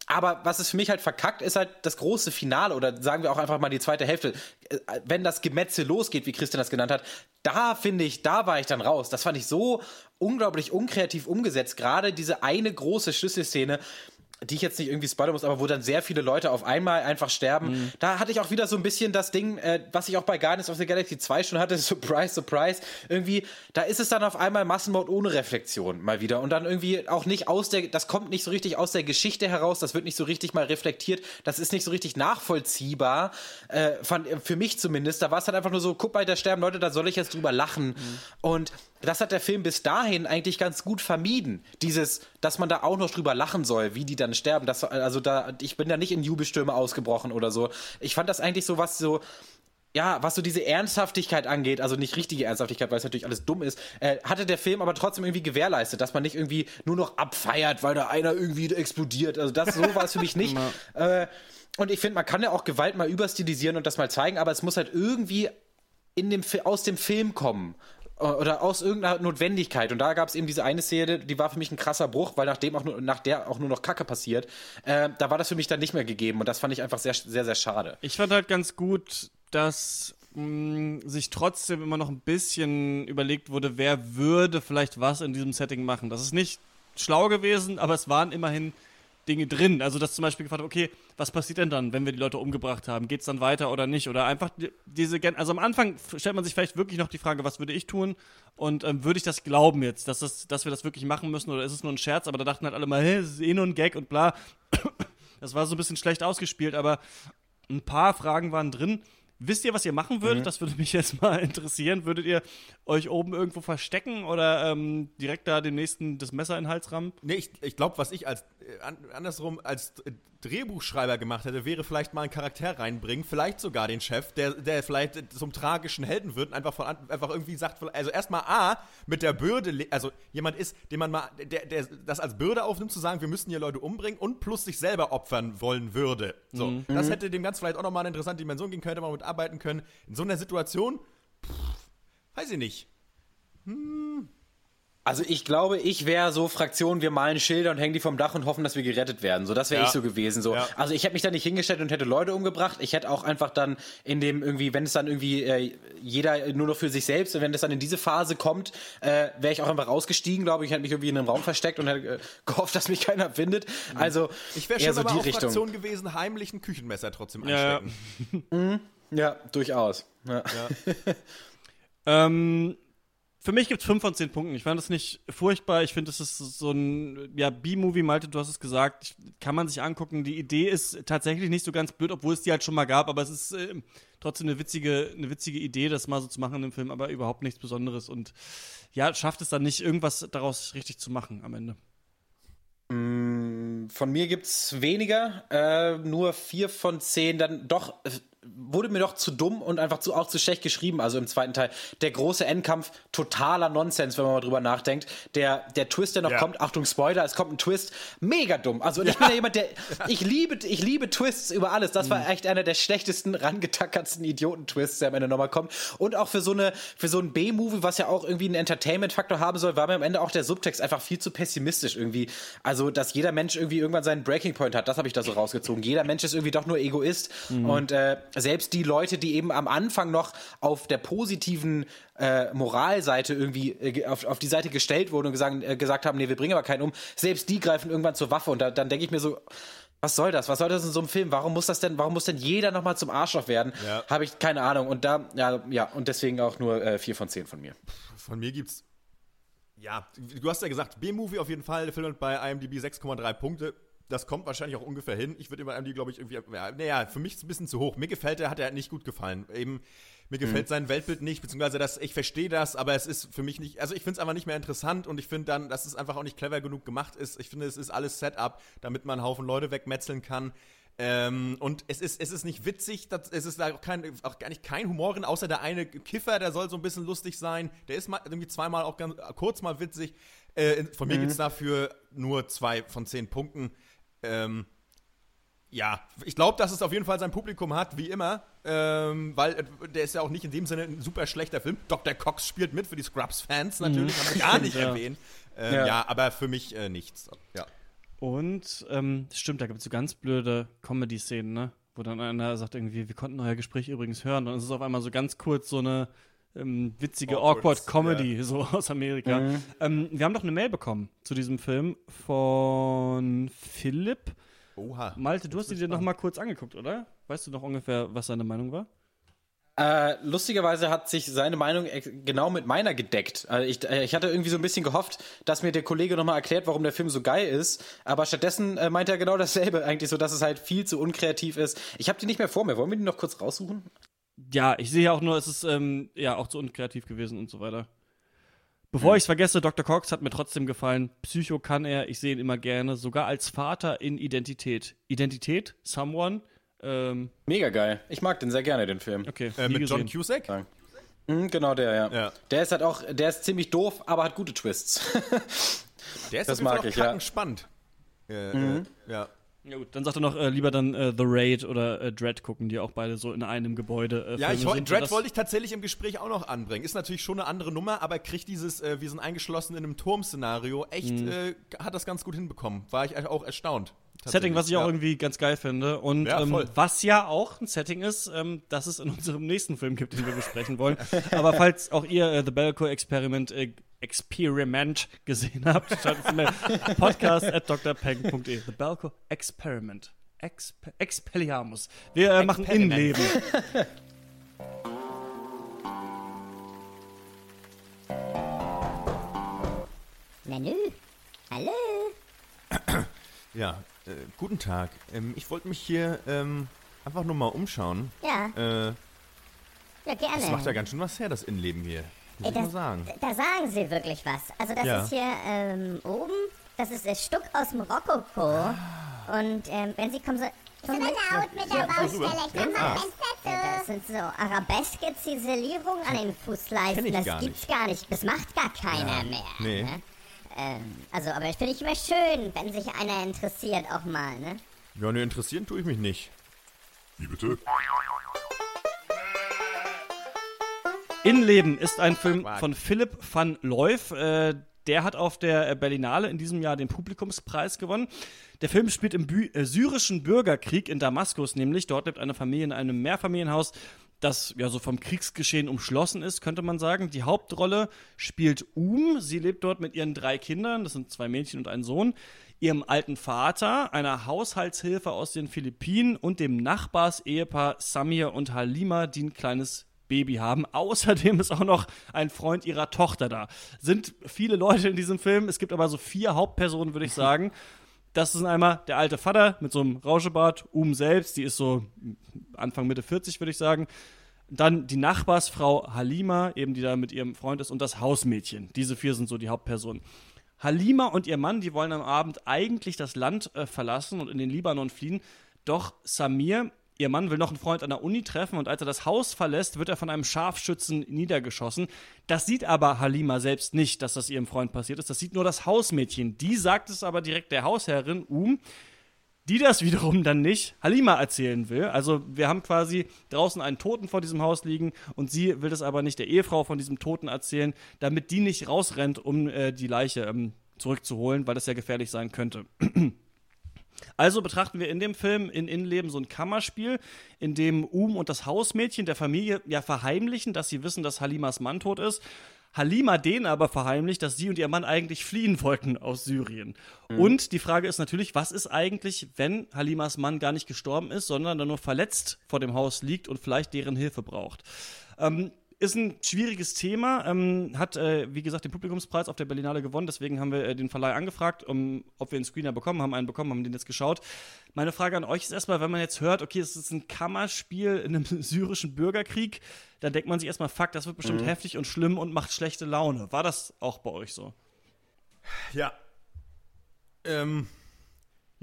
Speaker 3: Aber was es für mich halt verkackt, ist halt das große Finale oder sagen wir auch einfach mal die zweite Hälfte. Äh, wenn das Gemetzel losgeht, wie Christian das genannt hat, da finde ich, da war ich dann raus. Das fand ich so unglaublich unkreativ umgesetzt. Gerade diese eine große Schlüsselszene die ich jetzt nicht irgendwie spoilern muss, aber wo dann sehr viele Leute auf einmal einfach sterben. Mhm. Da hatte ich auch wieder so ein bisschen das Ding, äh, was ich auch bei Guardians of the Galaxy 2 schon hatte, Surprise, Surprise. Irgendwie, da ist es dann auf einmal Massenmord ohne Reflexion mal wieder. Und dann irgendwie auch nicht aus der, das kommt nicht so richtig aus der Geschichte heraus, das wird nicht so richtig mal reflektiert, das ist nicht so richtig nachvollziehbar, äh, fand, für mich zumindest. Da war es halt einfach nur so, guck mal, da sterben Leute, da soll ich jetzt drüber lachen. Mhm. Und das hat der Film bis dahin eigentlich ganz gut vermieden. Dieses, dass man da auch noch drüber lachen soll, wie die dann sterben. Das, also da, ich bin da nicht in Jubelstürme ausgebrochen oder so. Ich fand das eigentlich so was so, ja, was so diese Ernsthaftigkeit angeht, also nicht richtige Ernsthaftigkeit, weil es natürlich alles dumm ist, äh, hatte der Film aber trotzdem irgendwie gewährleistet, dass man nicht irgendwie nur noch abfeiert, weil da einer irgendwie explodiert. Also das so war es für mich nicht. äh, und ich finde, man kann ja auch Gewalt mal überstilisieren und das mal zeigen, aber es muss halt irgendwie in dem, aus dem Film kommen oder aus irgendeiner Notwendigkeit. Und da gab es eben diese eine Szene, die war für mich ein krasser Bruch, weil nachdem auch nur, nach der auch nur noch Kacke passiert, äh, da war das für mich dann nicht mehr gegeben. Und das fand ich einfach sehr, sehr, sehr schade.
Speaker 2: Ich fand halt ganz gut, dass mm, sich trotzdem immer noch ein bisschen überlegt wurde, wer würde vielleicht was in diesem Setting machen. Das ist nicht schlau gewesen, aber es waren immerhin Dinge drin. Also, dass zum Beispiel gefragt okay, was passiert denn dann, wenn wir die Leute umgebracht haben? Geht es dann weiter oder nicht? Oder einfach diese, also am Anfang stellt man sich vielleicht wirklich noch die Frage, was würde ich tun? Und ähm, würde ich das glauben jetzt, dass, das, dass wir das wirklich machen müssen oder ist es nur ein Scherz? Aber da dachten halt alle mal, hey, es ist eh nur ein Gag und bla. Das war so ein bisschen schlecht ausgespielt, aber ein paar Fragen waren drin. Wisst ihr, was ihr machen würdet? Mhm. Das würde mich jetzt mal interessieren. Würdet ihr euch oben irgendwo verstecken oder ähm, direkt da dem nächsten das Messer in den Hals rammen?
Speaker 1: Nee, ich, ich glaube, was ich als äh, andersrum als Drehbuchschreiber gemacht hätte, wäre vielleicht mal einen Charakter reinbringen, vielleicht sogar den Chef, der, der vielleicht zum tragischen Helden wird und einfach, von, einfach irgendwie sagt, also erstmal A, mit der Bürde, also jemand ist, den man mal, der, der das als Bürde aufnimmt, zu sagen, wir müssen hier Leute umbringen und plus sich selber opfern wollen würde. So, mhm. das mhm. hätte dem Ganzen vielleicht auch nochmal eine interessante Dimension gehen können, hätte man mitarbeiten können. In so einer Situation, pff, weiß ich nicht. Hm,
Speaker 3: also ich glaube, ich wäre so Fraktion, wir malen Schilder und hängen die vom Dach und hoffen, dass wir gerettet werden. So, das wäre ja. ich so gewesen. So. Ja. Also ich hätte mich da nicht hingestellt und hätte Leute umgebracht. Ich hätte auch einfach dann in dem irgendwie, wenn es dann irgendwie äh, jeder nur noch für sich selbst, wenn es dann in diese Phase kommt, äh, wäre ich auch einfach rausgestiegen, glaube ich, hätte mich irgendwie in einem Raum versteckt und hätte äh, gehofft, dass mich keiner findet. Mhm. Also
Speaker 1: ich wäre schon so aber die auch Richtung. Fraktion gewesen, heimlich ein Küchenmesser trotzdem einstecken.
Speaker 3: Ja, ja durchaus. Ja.
Speaker 2: ähm, für mich gibt es 5 von 10 Punkten. Ich fand das nicht furchtbar. Ich finde, es ist so ein ja, B-Movie, Malte, du hast es gesagt. Kann man sich angucken. Die Idee ist tatsächlich nicht so ganz blöd, obwohl es die halt schon mal gab, aber es ist äh, trotzdem eine witzige, eine witzige Idee, das mal so zu machen in dem Film, aber überhaupt nichts Besonderes. Und ja, schafft es dann nicht, irgendwas daraus richtig zu machen am Ende.
Speaker 3: Mm, von mir gibt es weniger, äh, nur vier von zehn, dann doch äh, wurde mir doch zu dumm und einfach zu, auch zu schlecht geschrieben, also im zweiten Teil. Der große Endkampf, totaler Nonsens, wenn man mal drüber nachdenkt. Der, der Twist, der noch ja. kommt, Achtung, Spoiler, es kommt ein Twist, mega dumm. Also ich ja. bin ja jemand, der, ich liebe, ich liebe Twists über alles. Das war mhm. echt einer der schlechtesten, rangetackertsten Idioten-Twists, der am Ende nochmal kommt. Und auch für so eine, für so ein B-Movie, was ja auch irgendwie einen Entertainment-Faktor haben soll, war mir am Ende auch der Subtext einfach viel zu pessimistisch irgendwie. Also, dass jeder Mensch irgendwie irgendwann seinen Breaking Point hat, das habe ich da so rausgezogen. Jeder Mensch ist irgendwie doch nur Egoist mhm. und äh, selbst die Leute, die eben am Anfang noch auf der positiven äh, Moralseite irgendwie äh, auf, auf die Seite gestellt wurden und gesagt, äh, gesagt haben, nee, wir bringen aber keinen um, selbst die greifen irgendwann zur Waffe und da, dann denke ich mir so, was soll das? Was soll das in so einem Film? Warum muss das denn, warum muss denn jeder nochmal zum Arschloch werden? Ja. Habe ich keine Ahnung. Und da, ja, ja, und deswegen auch nur äh, 4 von 10 von mir.
Speaker 1: Von mir gibt's. Ja, du hast ja gesagt, B-Movie auf jeden Fall. Der Film hat bei IMDb 6,3 Punkte das kommt wahrscheinlich auch ungefähr hin. Ich würde immer die, glaube ich, irgendwie. Ja, naja, für mich ist es ein bisschen zu hoch. Mir gefällt der, hat er nicht gut gefallen. Eben, mir gefällt mhm. sein Weltbild nicht, beziehungsweise das, ich verstehe das, aber es ist für mich nicht. Also ich finde es einfach nicht mehr interessant und ich finde dann, dass es einfach auch nicht clever genug gemacht ist. Ich finde, es ist alles Setup, damit man einen Haufen Leute wegmetzeln kann. Ähm, und es ist, es ist nicht witzig, das, es ist auch, kein, auch gar nicht kein Humor drin, außer der eine Kiffer, der soll so ein bisschen lustig sein. Der ist mal, irgendwie zweimal auch ganz kurz mal witzig. Äh, von mir mhm. gibt es dafür nur zwei von zehn Punkten. Ähm, ja, ich glaube, dass es auf jeden Fall sein Publikum hat, wie immer, ähm, weil äh, der ist ja auch nicht in dem Sinne ein super schlechter Film. Dr. Cox spielt mit für die Scrubs-Fans natürlich, mhm. haben wir gar nicht ja. erwähnt. Ähm, ja. ja. aber für mich äh, nichts. Ja.
Speaker 2: Und ähm, stimmt, da gibt es so ganz blöde Comedy-Szenen, ne? Wo dann einer sagt irgendwie, wir konnten euer Gespräch übrigens hören. Und es ist auf einmal so ganz kurz so eine ähm, witzige
Speaker 1: Awkward,
Speaker 2: Awkward Comedy, so aus Amerika.
Speaker 3: Mhm.
Speaker 2: Ähm, wir haben doch eine Mail bekommen zu diesem Film von Philipp.
Speaker 1: Oha.
Speaker 2: Malte, du hast sie dir noch mal kurz angeguckt, oder? Weißt du noch ungefähr, was seine Meinung war?
Speaker 3: Äh, lustigerweise hat sich seine Meinung genau mit meiner gedeckt. Also ich, äh, ich hatte irgendwie so ein bisschen gehofft, dass mir der Kollege nochmal erklärt, warum der Film so geil ist. Aber stattdessen äh, meint er genau dasselbe, eigentlich so, dass es halt viel zu unkreativ ist. Ich habe die nicht mehr vor mir. Wollen wir die noch kurz raussuchen?
Speaker 2: Ja, ich sehe ja auch nur, es ist ähm, ja auch zu unkreativ gewesen und so weiter. Bevor
Speaker 3: Mhm.
Speaker 2: ich es vergesse, Dr. Cox hat mir trotzdem gefallen. Psycho kann er, ich sehe ihn immer gerne, sogar als Vater in Identität. Identität? Someone? Ähm,
Speaker 3: Mega geil. Ich mag den sehr gerne, den Film.
Speaker 2: okay,
Speaker 1: Äh, mit John
Speaker 2: gesehen.
Speaker 1: Cusack?
Speaker 3: Mhm, genau der, ja.
Speaker 1: Ja.
Speaker 3: Der ist halt auch, der ist ziemlich doof, aber hat gute Twists.
Speaker 1: Der ist
Speaker 3: Das mag
Speaker 1: auch
Speaker 3: ich, ja.
Speaker 1: kackenspannend. Äh, äh, ja.
Speaker 2: Ja gut, dann sagt er noch äh, lieber dann äh, The Raid oder äh, Dread gucken, die auch beide so in einem Gebäude äh,
Speaker 1: Ja, ich,
Speaker 2: sind.
Speaker 1: Dread wollte ich tatsächlich im Gespräch auch noch anbringen. Ist natürlich schon eine andere Nummer, aber kriegt dieses, äh, wir sind eingeschlossen in einem Turm-Szenario, echt,
Speaker 2: Mhm.
Speaker 1: äh, hat das ganz gut hinbekommen. War ich auch erstaunt.
Speaker 2: Setting, was ich
Speaker 1: tatsächlich.
Speaker 2: auch
Speaker 1: ja.
Speaker 2: irgendwie ganz geil finde. Und
Speaker 1: Ja,
Speaker 2: ähm, was ja auch ein Setting ist, ähm, das es in unserem nächsten Film gibt, den wir besprechen wollen. Aber falls auch ihr äh, The Belko Experiment äh, Experiment gesehen habt, schreibt uns eine podcast at drpeng.de. The Belko Experiment. Expe Expelliarmus. Wir äh, machen. Innenleben.
Speaker 7: Menü. Hallo.
Speaker 1: Ja, äh, guten Tag. Ähm, ich wollte mich hier ähm, einfach nur mal umschauen.
Speaker 7: Ja,
Speaker 1: Äh,
Speaker 7: ja gerne.
Speaker 1: das macht ja ganz schön was her, das Innenleben hier. Muss ich mal
Speaker 7: das,
Speaker 1: sagen.
Speaker 7: Da sagen sie wirklich was. Also das
Speaker 1: Ja.
Speaker 7: ist hier ähm, oben, das ist das Stück aus dem Rokoko. Und ähm, wenn sie kommen so... Ist immer laut mit der
Speaker 1: Baustelle, ich kann mal
Speaker 7: Das sind so arabeske Ziselierungen an den Fußleisten.
Speaker 1: ich
Speaker 7: Das
Speaker 1: gar
Speaker 7: gibt's gar nicht. Das macht gar keiner mehr.
Speaker 1: Nee.
Speaker 7: Ne? Ähm, also, aber das finde ich immer schön, wenn sich einer interessiert auch mal, ne?
Speaker 1: Ja, ne, interessieren tue ich mich nicht.
Speaker 8: Wie bitte?
Speaker 2: Innenleben ist ein Film von Philipp van Loof. Äh, der hat auf der äh, Berlinale in diesem Jahr den Publikumspreis gewonnen. Der Film spielt im Bü äh, syrischen Bürgerkrieg in Damaskus, nämlich dort lebt eine Familie in einem Mehrfamilienhaus, das ja so vom Kriegsgeschehen umschlossen ist, könnte man sagen. Die Hauptrolle spielt Um. Sie lebt dort mit ihren drei Kindern, das sind zwei Mädchen und ein Sohn, ihrem alten Vater, einer Haushaltshilfe aus den Philippinen und dem Nachbarsehepaar Samir und Halima, die ein kleines Baby haben. Außerdem ist auch noch ein Freund ihrer Tochter da. Sind viele Leute in diesem Film. Es gibt aber so vier Hauptpersonen, würde ich sagen. Das sind einmal der alte Vater mit so einem Rauschebart, Um selbst, die ist so Anfang Mitte 40, würde ich sagen. Dann die Nachbarsfrau Halima, eben die da mit ihrem Freund ist, und das Hausmädchen. Diese vier sind so die Hauptpersonen. Halima und ihr Mann, die wollen am Abend eigentlich das Land äh, verlassen und in den Libanon fliehen. Doch Samir, ihr Mann, will noch einen Freund an der Uni treffen und als er das Haus verlässt, wird er von einem Scharfschützen niedergeschossen. Das sieht aber Halima selbst nicht, dass das ihrem Freund passiert ist. Das sieht nur das Hausmädchen. Die sagt es aber direkt der Hausherrin, Um, die das wiederum dann nicht Halima erzählen will. Also wir haben quasi draußen einen Toten vor diesem Haus liegen und sie will das aber nicht der Ehefrau von diesem Toten erzählen, damit die nicht rausrennt, um äh, die Leiche ähm, zurückzuholen, weil das ja gefährlich sein könnte. Also betrachten wir in dem Film in Innenleben so ein Kammerspiel, in dem Um und das Hausmädchen der Familie ja verheimlichen, dass sie wissen, dass Halimas Mann tot ist. Halima denen aber verheimlicht, dass sie und ihr Mann eigentlich fliehen wollten aus Syrien. Und die Frage ist natürlich, was ist eigentlich, wenn Halimas Mann gar nicht gestorben ist, sondern dann nur verletzt vor dem Haus liegt und vielleicht deren Hilfe braucht? Ähm, ist ein schwieriges Thema, ähm, hat, äh, wie gesagt, den Publikumspreis auf der Berlinale gewonnen, deswegen haben wir äh, den Verleih angefragt, um, ob wir einen Screener bekommen, haben einen bekommen, haben den jetzt geschaut. Meine Frage an euch ist erstmal, wenn man jetzt hört, okay, es ist ein Kammerspiel in einem syrischen Bürgerkrieg, dann denkt man sich erstmal, fuck, das wird bestimmt heftig und schlimm und macht schlechte Laune. War das auch bei euch so?
Speaker 1: Ja. Ähm,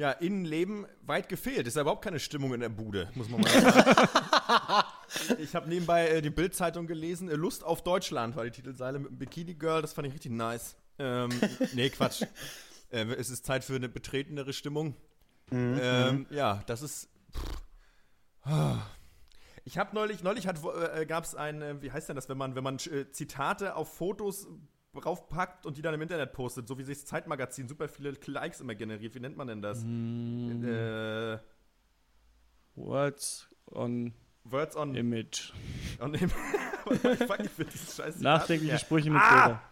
Speaker 1: ja, Innenleben weit gefehlt. Ist ja überhaupt keine Stimmung in der Bude, muss man mal sagen. ich habe nebenbei äh, die Bild-Zeitung gelesen. Äh, Lust auf Deutschland war die Titelseile mit dem Bikini Girl. Das fand ich richtig nice. Ähm, nee, Quatsch. Äh, es ist Zeit für eine betretendere Stimmung. ähm, ja, das ist. Ich habe neulich, neulich hat, äh, gab es ein, äh, wie heißt denn das, wenn man, wenn man äh, Zitate auf Fotos draufpackt und die dann im Internet postet, so wie sich das Zeitmagazin super viele Likes immer generiert. Wie nennt man denn das? Äh,
Speaker 2: Words on
Speaker 1: Words on
Speaker 2: Image.
Speaker 1: On Im Fuck, ich find dieses scheiß
Speaker 2: Nachdenkliche. Sprüche mit
Speaker 1: Ah!
Speaker 2: Bilder.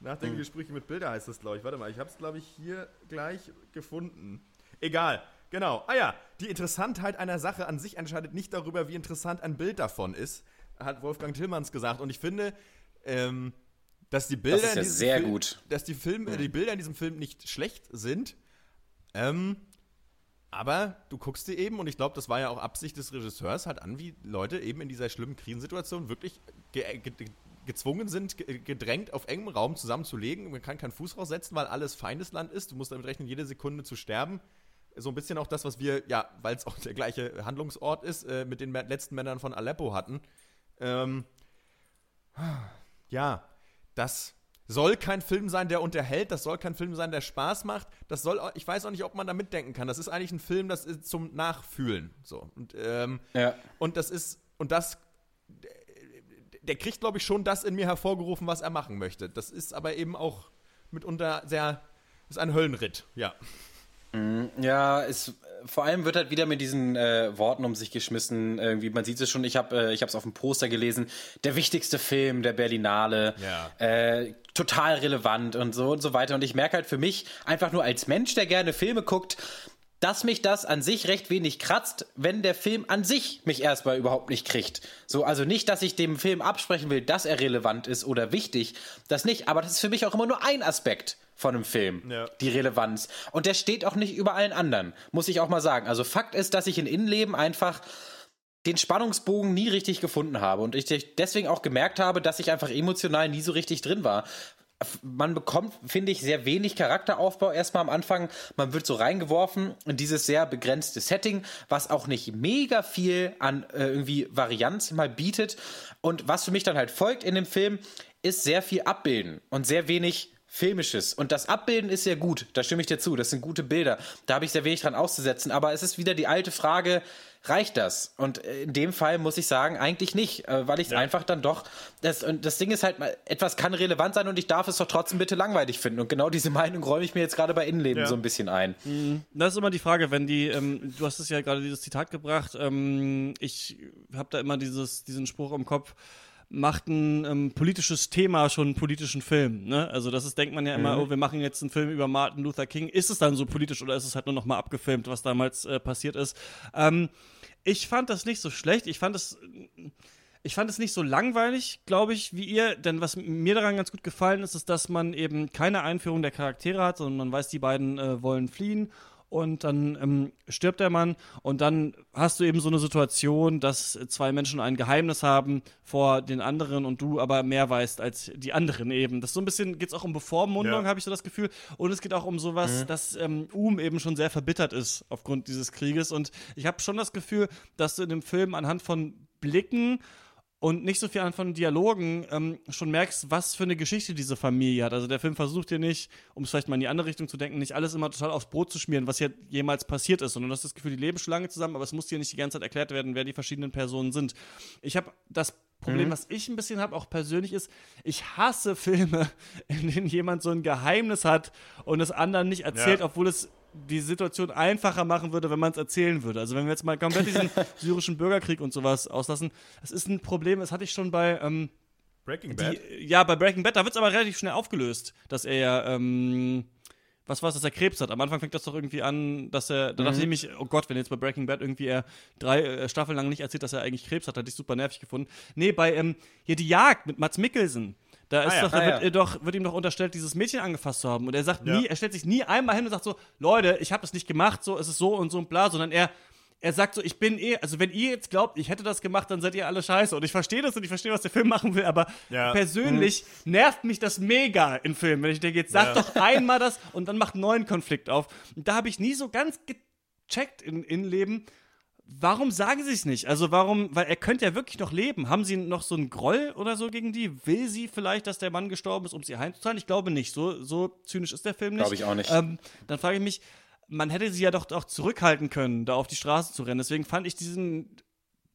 Speaker 1: Nachdenkliche Sprüche mit Bilder heißt das, glaube ich. Warte mal, ich habe es, glaube ich, hier gleich gefunden. Egal, genau. Ah ja, die Interessantheit einer Sache an sich entscheidet nicht darüber, wie interessant ein Bild davon ist, hat Wolfgang Tillmanns gesagt. Und ich finde, ähm, dass die Bilder
Speaker 3: ist ja
Speaker 1: in diesem
Speaker 3: sehr
Speaker 1: Film,
Speaker 3: gut.
Speaker 1: dass die, Film, äh, die Bilder in diesem Film nicht schlecht sind. Ähm, aber du guckst dir eben, und ich glaube, das war ja auch Absicht des Regisseurs, halt an, wie Leute eben in dieser schlimmen Krisensituation wirklich ge ge gezwungen sind, ge gedrängt auf engem Raum zusammenzulegen. Man kann keinen Fuß raussetzen, weil alles Feindesland ist. Du musst damit rechnen, jede Sekunde zu sterben. So ein bisschen auch das, was wir, ja, weil es auch der gleiche Handlungsort ist, äh, mit den letzten Männern von Aleppo hatten. Ähm, ja, das soll kein Film sein, der unterhält, das soll kein Film sein, der Spaß macht. Das soll, ich weiß auch nicht, ob man da mitdenken kann. Das ist eigentlich ein Film, das ist zum Nachfühlen. So. Und, ähm,
Speaker 3: Ja.
Speaker 1: und das ist, und das, der kriegt, glaube ich, schon das in mir hervorgerufen, was er machen möchte. Das ist aber eben auch mitunter sehr, ist ein Höllenritt, ja.
Speaker 3: Ja, es, vor allem wird halt wieder mit diesen äh, Worten um sich geschmissen. Irgendwie, man sieht es schon, ich habe äh, ich es auf dem Poster gelesen. Der wichtigste Film der Berlinale.
Speaker 1: Ja.
Speaker 3: Äh, total relevant und so und so weiter. Und ich merke halt für mich, einfach nur als Mensch, der gerne Filme guckt, dass mich das an sich recht wenig kratzt, wenn der Film an sich mich erstmal überhaupt nicht kriegt. So, also nicht, dass ich dem Film absprechen will, dass er relevant ist oder wichtig, das nicht, aber das ist für mich auch immer nur ein Aspekt von einem Film,
Speaker 1: Ja.
Speaker 3: die Relevanz. Und der steht auch nicht über allen anderen, muss ich auch mal sagen. Also Fakt ist, dass ich in Innenleben einfach den Spannungsbogen nie richtig gefunden habe und ich deswegen auch gemerkt habe, dass ich einfach emotional nie so richtig drin war. Man bekommt, finde ich, sehr wenig Charakteraufbau erstmal am Anfang. Man wird so reingeworfen in dieses sehr begrenzte Setting, was auch nicht mega viel an äh, irgendwie Varianz mal bietet. Und was für mich dann halt folgt in dem Film, ist sehr viel Abbilden und sehr wenig Filmisches. Und das Abbilden ist sehr gut, da stimme ich dir zu. Das sind gute Bilder. Da habe ich sehr wenig dran auszusetzen. Aber es ist wieder die alte Frage, reicht das? Und äh, in dem Fall muss ich sagen, eigentlich nicht, äh, weil ich es einfach dann doch. Das, und das Ding ist halt, mal, etwas kann relevant sein und ich darf es doch trotzdem bitte langweilig finden. Und genau diese Meinung räume ich mir jetzt gerade bei Innenleben
Speaker 1: Ja.
Speaker 3: so ein bisschen ein.
Speaker 2: Das ist immer die Frage, wenn die, ähm, du hast es ja gerade dieses Zitat gebracht, ähm, ich habe da immer dieses, diesen Spruch im Kopf, macht ein ähm, politisches Thema schon einen politischen Film. Ne? Also das ist, denkt man ja immer, oh, wir machen jetzt einen Film über Martin Luther King. Ist es dann so politisch oder ist es halt nur noch mal abgefilmt, was damals äh, passiert ist? Ähm, ich fand das nicht so schlecht. Ich fand es ich fand es nicht so langweilig, glaube ich, wie ihr, denn was mir daran ganz gut gefallen ist, ist, dass man eben keine Einführung der Charaktere hat, sondern man weiß, die beiden äh, wollen fliehen und dann ähm, stirbt der Mann und dann hast du eben so eine Situation, dass zwei Menschen ein Geheimnis haben vor den anderen und du aber mehr weißt als die anderen eben. Das ist so ein bisschen, geht es auch um Bevormundung,
Speaker 1: Ja.
Speaker 2: habe ich so das Gefühl. Und es geht auch um sowas, dass ähm, Um eben schon sehr verbittert ist aufgrund dieses Krieges. Und ich habe schon das Gefühl, dass du in dem Film anhand von Blicken und nicht so viel an von Dialogen ähm, schon merkst, was für eine Geschichte diese Familie hat. Also der Film versucht dir nicht, um es vielleicht mal in die andere Richtung zu denken, nicht alles immer total aufs Brot zu schmieren, was hier jemals passiert ist, sondern du hast das Gefühl, die leben schon lange zusammen, aber es muss dir nicht die ganze Zeit erklärt werden, wer die verschiedenen Personen sind. Ich habe das Problem, was ich ein bisschen habe, auch persönlich ist, ich hasse Filme, in denen jemand so ein Geheimnis hat und es anderen nicht erzählt,
Speaker 1: Ja.
Speaker 2: obwohl es die Situation einfacher machen würde, wenn man es erzählen würde. Also wenn wir jetzt mal komplett diesen syrischen Bürgerkrieg und sowas auslassen, das ist ein Problem, das hatte ich schon bei, ähm,
Speaker 1: Breaking Bad.
Speaker 2: die, ja, bei Breaking Bad, da wird es aber relativ schnell aufgelöst, dass er ja, ähm, was war es, dass er Krebs hat. Am Anfang fängt das doch irgendwie an, dass er, da dachte ich mich, oh Gott, wenn jetzt bei Breaking Bad irgendwie er drei äh, Staffeln lang nicht erzählt, dass er eigentlich Krebs hat, hatte ich super nervig gefunden. Nee, bei, ähm, hier die Jagd mit Mats Mikkelsen. Da, ist
Speaker 1: ja.
Speaker 2: doch, da
Speaker 3: Ah,
Speaker 2: wird,
Speaker 3: ja.
Speaker 2: äh, doch, wird ihm doch unterstellt, dieses Mädchen angefasst zu haben. Und er sagt
Speaker 1: Ja.
Speaker 2: nie, er stellt sich nie einmal hin und sagt so, Leute, ich habe das nicht gemacht, so, es ist so und so und bla, sondern er, er sagt so, ich bin eh, also wenn ihr jetzt glaubt, ich hätte das gemacht, dann seid ihr alle scheiße. Und ich verstehe das und ich verstehe, was der Film machen will, aber persönlich nervt mich das mega in Filmen, wenn ich denke, jetzt sag doch einmal das und dann macht einen neuen Konflikt auf. Und da habe ich nie so ganz gecheckt in, in Leben, Warum sagen sie es nicht? Also warum, weil er könnte ja wirklich noch leben. Haben sie noch so einen Groll oder so gegen die? Will sie vielleicht, dass der Mann gestorben ist, um sie heimzuzahlen? Ich glaube nicht. So, so zynisch ist der Film nicht.
Speaker 3: Glaube ich auch nicht.
Speaker 2: Ähm, dann frage ich mich, man hätte sie ja doch auch zurückhalten können, da auf die Straße zu rennen. Deswegen fand ich diesen,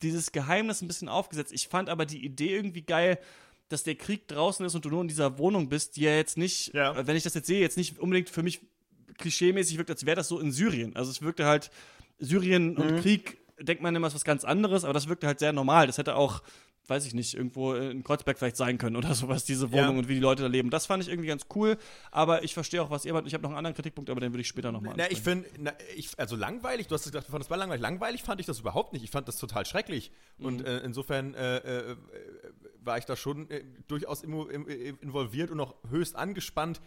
Speaker 2: dieses Geheimnis ein bisschen aufgesetzt. Ich fand aber die Idee irgendwie geil, dass der Krieg draußen ist und du nur in dieser Wohnung bist, die ja jetzt nicht,
Speaker 1: Ja.
Speaker 2: äh, wenn ich das jetzt sehe, jetzt nicht unbedingt für mich klischeemäßig wirkt, als wäre das so in Syrien. Also es wirkte halt Syrien und Krieg denkt man immer, es ist was ganz anderes, aber das wirkte halt sehr normal. Das hätte auch weiß ich nicht, irgendwo in Kreuzberg vielleicht sein können oder sowas, diese Wohnung ja. und wie die Leute da leben. Das fand ich irgendwie ganz cool, aber ich verstehe auch, was ihr meint. Ich habe noch einen anderen Kritikpunkt, aber den würde ich später nochmal
Speaker 1: Na, ich finde, also langweilig, du hast gesagt, du fandest das war langweilig. Langweilig fand ich das überhaupt nicht. Ich fand das total schrecklich. Mhm. Und äh, insofern äh, äh, war ich da schon äh, durchaus involviert und auch höchst angespannt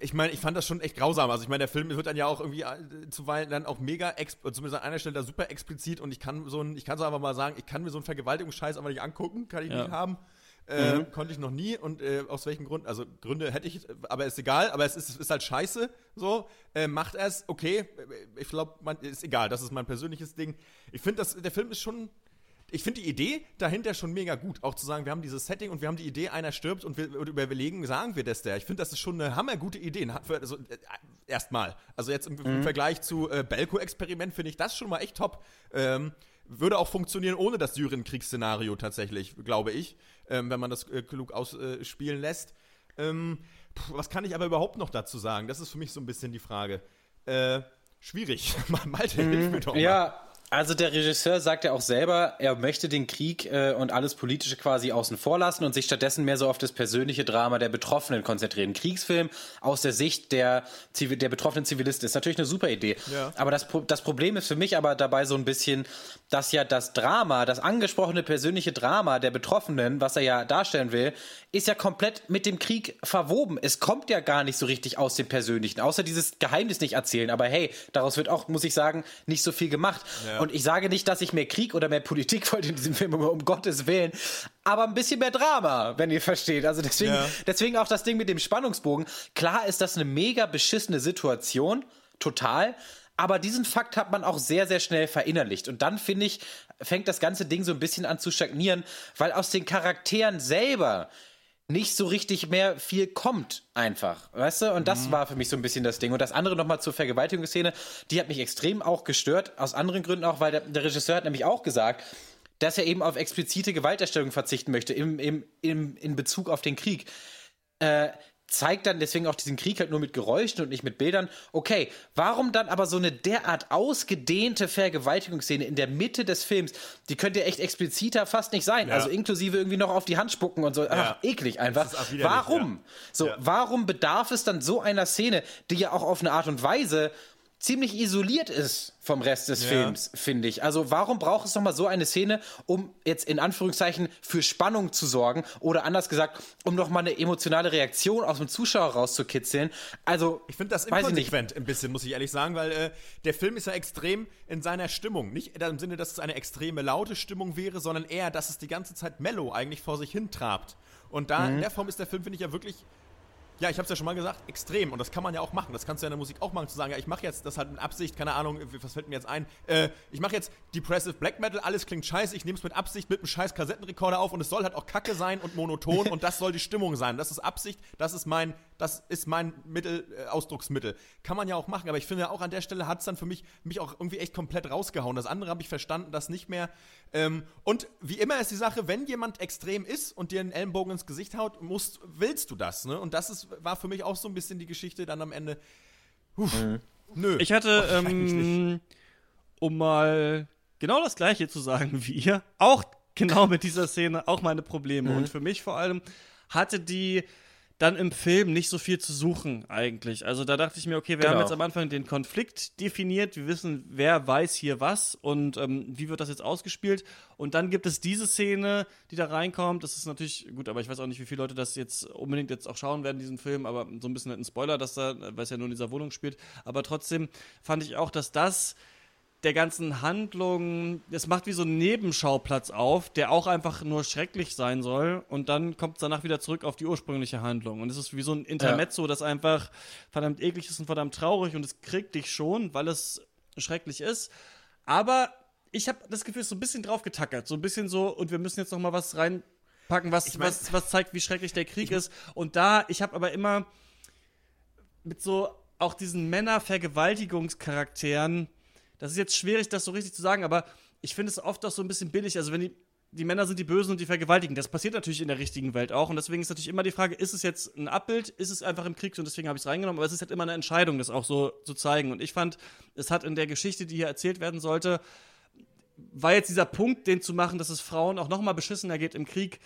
Speaker 1: ich meine, ich fand das schon echt grausam. Also ich meine, der Film wird dann ja auch irgendwie äh, zuweilen dann auch mega, zumindest an einer Stelle da super explizit und ich kann so ein, ich kann so einfach mal sagen, ich kann mir so einen Vergewaltigungsscheiß aber nicht angucken, kann ich ja. nicht haben. Äh, mhm. Konnte ich noch nie und äh, aus welchem Grund? Also Gründe hätte ich, aber ist egal, aber es ist, ist halt scheiße. So, äh, macht er es, okay. Ich glaube, ist egal, das ist mein persönliches Ding. Ich finde, der Film ist schon ich finde die Idee dahinter schon mega gut. Auch zu sagen, wir haben dieses Setting und wir haben die Idee, einer stirbt und wir überlegen, sagen wir das der. Ich finde, das ist schon eine hammergute Idee. Also, äh, erstmal. Also jetzt im, mhm. Vergleich zu äh, Belko-Experiment finde ich das schon mal echt top. Ähm, würde auch funktionieren ohne das Syrien-Kriegsszenario tatsächlich, glaube ich, ähm, wenn man das äh, klug ausspielen äh, lässt. Ähm, was kann ich aber überhaupt noch dazu sagen? Das ist für mich so ein bisschen die Frage. Äh, schwierig. Malte, hilf mir doch mal.
Speaker 3: Ja, also der Regisseur sagt ja auch selber, er möchte den Krieg äh, und alles Politische quasi außen vor lassen und sich stattdessen mehr so auf das persönliche Drama der Betroffenen konzentrieren. Kriegsfilm aus der Sicht der, der betroffenen Zivilisten ist natürlich eine super Idee. Ja. Aber das, das Problem ist für mich aber dabei so ein bisschen, dass ja das Drama, das angesprochene persönliche Drama der Betroffenen, was er ja darstellen will, ist ja komplett mit dem Krieg verwoben. Es kommt ja gar nicht so richtig aus dem Persönlichen, außer dieses Geheimnis nicht erzählen. Aber hey, daraus wird auch, muss ich sagen, nicht so viel gemacht. Ja. Und ich sage nicht, dass ich mehr Krieg oder mehr Politik wollte in diesem Film, um Gottes Willen, aber ein bisschen mehr Drama, wenn ihr versteht. Also deswegen, ja. deswegen auch das Ding mit dem Spannungsbogen. Klar ist das eine mega beschissene Situation, total. Aber diesen Fakt hat man auch sehr, sehr schnell verinnerlicht. Und dann, finde ich, fängt das ganze Ding so ein bisschen an zu stagnieren, weil aus den Charakteren selber nicht so richtig mehr viel kommt einfach, weißt du? Und das mhm. war für mich so ein bisschen das Ding. Und das andere nochmal zur Vergewaltigungsszene, die hat mich extrem auch gestört, aus anderen Gründen auch, weil der, der Regisseur hat nämlich auch gesagt, dass er eben auf explizite Gewalterstellung verzichten möchte im, im, im, in Bezug auf den Krieg. Äh, zeigt dann deswegen auch diesen Krieg halt nur mit Geräuschen und nicht mit Bildern. Okay, warum dann aber so eine derart ausgedehnte Vergewaltigungsszene in der Mitte des Films? Die könnte echt expliziter fast nicht sein. Ja. Also inklusive irgendwie noch auf die Hand spucken und so. Ach, ja. eklig einfach. Warum? Ja. So, warum bedarf es dann so einer Szene, die ja auch auf eine Art und Weise ziemlich isoliert ist vom Rest des ja. Films, finde ich. Also warum braucht es nochmal so eine Szene, um jetzt in Anführungszeichen für Spannung zu sorgen oder anders gesagt, um nochmal eine emotionale Reaktion aus dem Zuschauer rauszukitzeln? Also
Speaker 1: ich finde das inkonsequent ein bisschen, muss ich ehrlich sagen, weil äh, der Film ist ja extrem in seiner Stimmung. Nicht im Sinne, dass es eine extreme laute Stimmung wäre, sondern eher, dass es die ganze Zeit mellow eigentlich vor sich hin trabt. Und da mhm. in der Form ist der Film, finde ich, ja wirklich ja, ich habe es ja schon mal gesagt, extrem. Und das kann man ja auch machen. Das kannst du ja in der Musik auch machen, zu sagen, ja, ich mache jetzt das halt in Absicht, keine Ahnung, was fällt mir jetzt ein? Äh, ich mache jetzt Depressive Black Metal, alles klingt scheiße, ich nehme es mit Absicht mit einem scheiß Kassettenrekorder auf und es soll halt auch kacke sein und monoton und das soll die Stimmung sein. Das ist Absicht, das ist mein, das ist mein Mittel, äh, Ausdrucksmittel. Kann man ja auch machen, aber ich finde auch an der Stelle hat es dann für mich, mich auch irgendwie echt komplett rausgehauen. Das andere habe ich verstanden, das nicht mehr. Ähm, und wie immer ist die Sache, wenn jemand extrem ist und dir einen Ellenbogen ins Gesicht haut, musst, willst du das, ne? Und das ist, war für mich auch so ein bisschen die Geschichte dann am Ende.
Speaker 2: Puh, mhm. Nö. Ich hatte, ähm, um mal genau das Gleiche zu sagen wie ihr, auch genau mit dieser Szene auch meine Probleme. Mhm. Und für mich vor allem hatte die dann im Film nicht so viel zu suchen eigentlich. Also da dachte ich mir, okay, wir genau. haben jetzt am Anfang den Konflikt definiert, wir wissen, wer weiß hier was und ähm, wie wird das jetzt ausgespielt. Und dann gibt es diese Szene, die da reinkommt. Das ist natürlich gut, aber ich weiß auch nicht, wie viele Leute das jetzt unbedingt jetzt auch schauen werden, diesen Film, aber so ein bisschen ein Spoiler, dass da, weil es ja nur in dieser Wohnung spielt. Aber trotzdem fand ich auch, dass das der ganzen Handlung, es macht wie so einen Nebenschauplatz auf, der auch einfach nur schrecklich sein soll und dann kommt es danach wieder zurück auf die ursprüngliche Handlung. Und es ist wie so ein Intermezzo, ja. das einfach verdammt eklig ist und verdammt traurig und es kriegt dich schon, weil es schrecklich ist. Aber ich habe das Gefühl, es ist so ein bisschen drauf getackert, so ein bisschen so und wir müssen jetzt noch mal was reinpacken, was, ich mein, was, was zeigt, wie schrecklich der Krieg ist. Und da, ich habe aber immer mit so auch diesen Männer-Vergewaltigungscharakteren das ist jetzt schwierig, das so richtig zu sagen, aber ich finde es oft auch so ein bisschen billig. Also, wenn die, die Männer sind die Bösen und die vergewaltigen. Das passiert natürlich in der richtigen Welt auch. Und deswegen ist natürlich immer die Frage, ist es jetzt ein Abbild, ist es einfach im Krieg und deswegen habe ich es reingenommen. Aber es ist halt immer eine Entscheidung, das auch so zu zeigen. Und ich fand, es hat in der Geschichte, die hier erzählt werden sollte, war jetzt dieser Punkt, den zu machen, dass es Frauen auch noch mal beschissener geht im Krieg,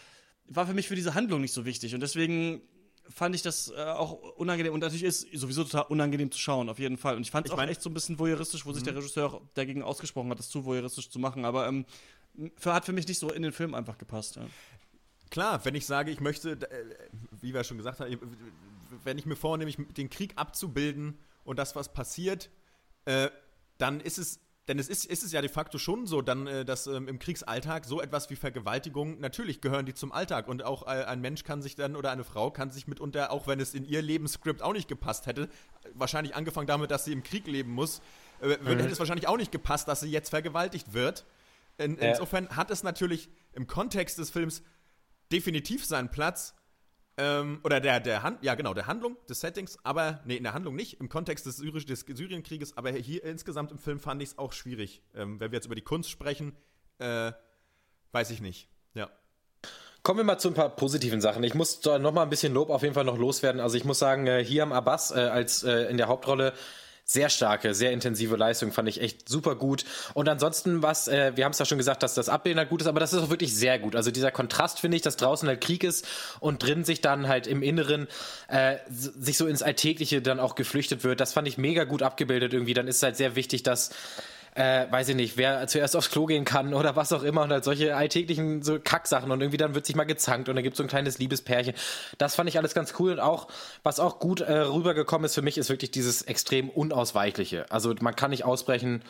Speaker 2: war für mich für diese Handlung nicht so wichtig. Und deswegen fand ich das äh, auch unangenehm. Und natürlich ist sowieso total unangenehm zu schauen, auf jeden Fall. Und ich fand es auch echt so ein bisschen voyeuristisch, wo sich der Regisseur auch dagegen ausgesprochen hat, das zu voyeuristisch zu machen. Aber ähm, für, hat für mich nicht so in den Film einfach gepasst. Ja.
Speaker 1: Klar, wenn ich sage, ich möchte, äh, wie wir schon gesagt haben, wenn ich mir vornehme, den Krieg abzubilden und das, was passiert, äh, dann ist es, denn es ist, ist es ja de facto schon so, dann, äh, dass ähm, im Kriegsalltag so etwas wie Vergewaltigung, natürlich gehören die zum Alltag und auch äh, ein Mensch kann sich dann oder eine Frau kann sich mitunter, auch wenn es in ihr Lebensskript auch nicht gepasst hätte, wahrscheinlich angefangen damit, dass sie im Krieg leben muss, äh, würde, hätte es wahrscheinlich auch nicht gepasst, dass sie jetzt vergewaltigt wird. In,
Speaker 3: Ja.
Speaker 1: Insofern hat es natürlich im Kontext des Films definitiv seinen Platz. Ähm, oder der, der Hand, ja genau, der Handlung, des Settings, aber, nee, in der Handlung nicht, im Kontext des, Syrisch, des Syrienkrieges, aber hier insgesamt im Film fand ich es auch schwierig. Ähm, wenn wir jetzt über die Kunst sprechen, äh, weiß ich nicht. Ja.
Speaker 3: Kommen wir mal zu ein paar positiven Sachen. Ich muss da noch mal ein bisschen Lob auf jeden Fall noch loswerden. Also ich muss sagen, äh, Hiam Abbas äh, als äh, in der Hauptrolle sehr starke, sehr intensive Leistung, fand ich echt super gut. Und ansonsten, was, äh, wir haben es ja schon gesagt, dass das Abbilden halt gut ist, aber das ist auch wirklich sehr gut. Also dieser Kontrast finde ich, dass draußen halt Krieg ist und drin sich dann halt im Inneren äh, sich so ins Alltägliche dann auch geflüchtet wird. Das fand ich mega gut abgebildet irgendwie. Dann ist es halt sehr wichtig, dass äh, weiß ich nicht, wer zuerst aufs Klo gehen kann oder was auch immer und halt solche alltäglichen so Kacksachen und irgendwie dann wird sich mal gezankt und dann gibt es so ein kleines Liebespärchen. Das fand ich alles ganz cool und auch, was auch gut äh, rübergekommen ist für mich, ist wirklich dieses extrem Unausweichliche. Also man kann nicht ausbrechen,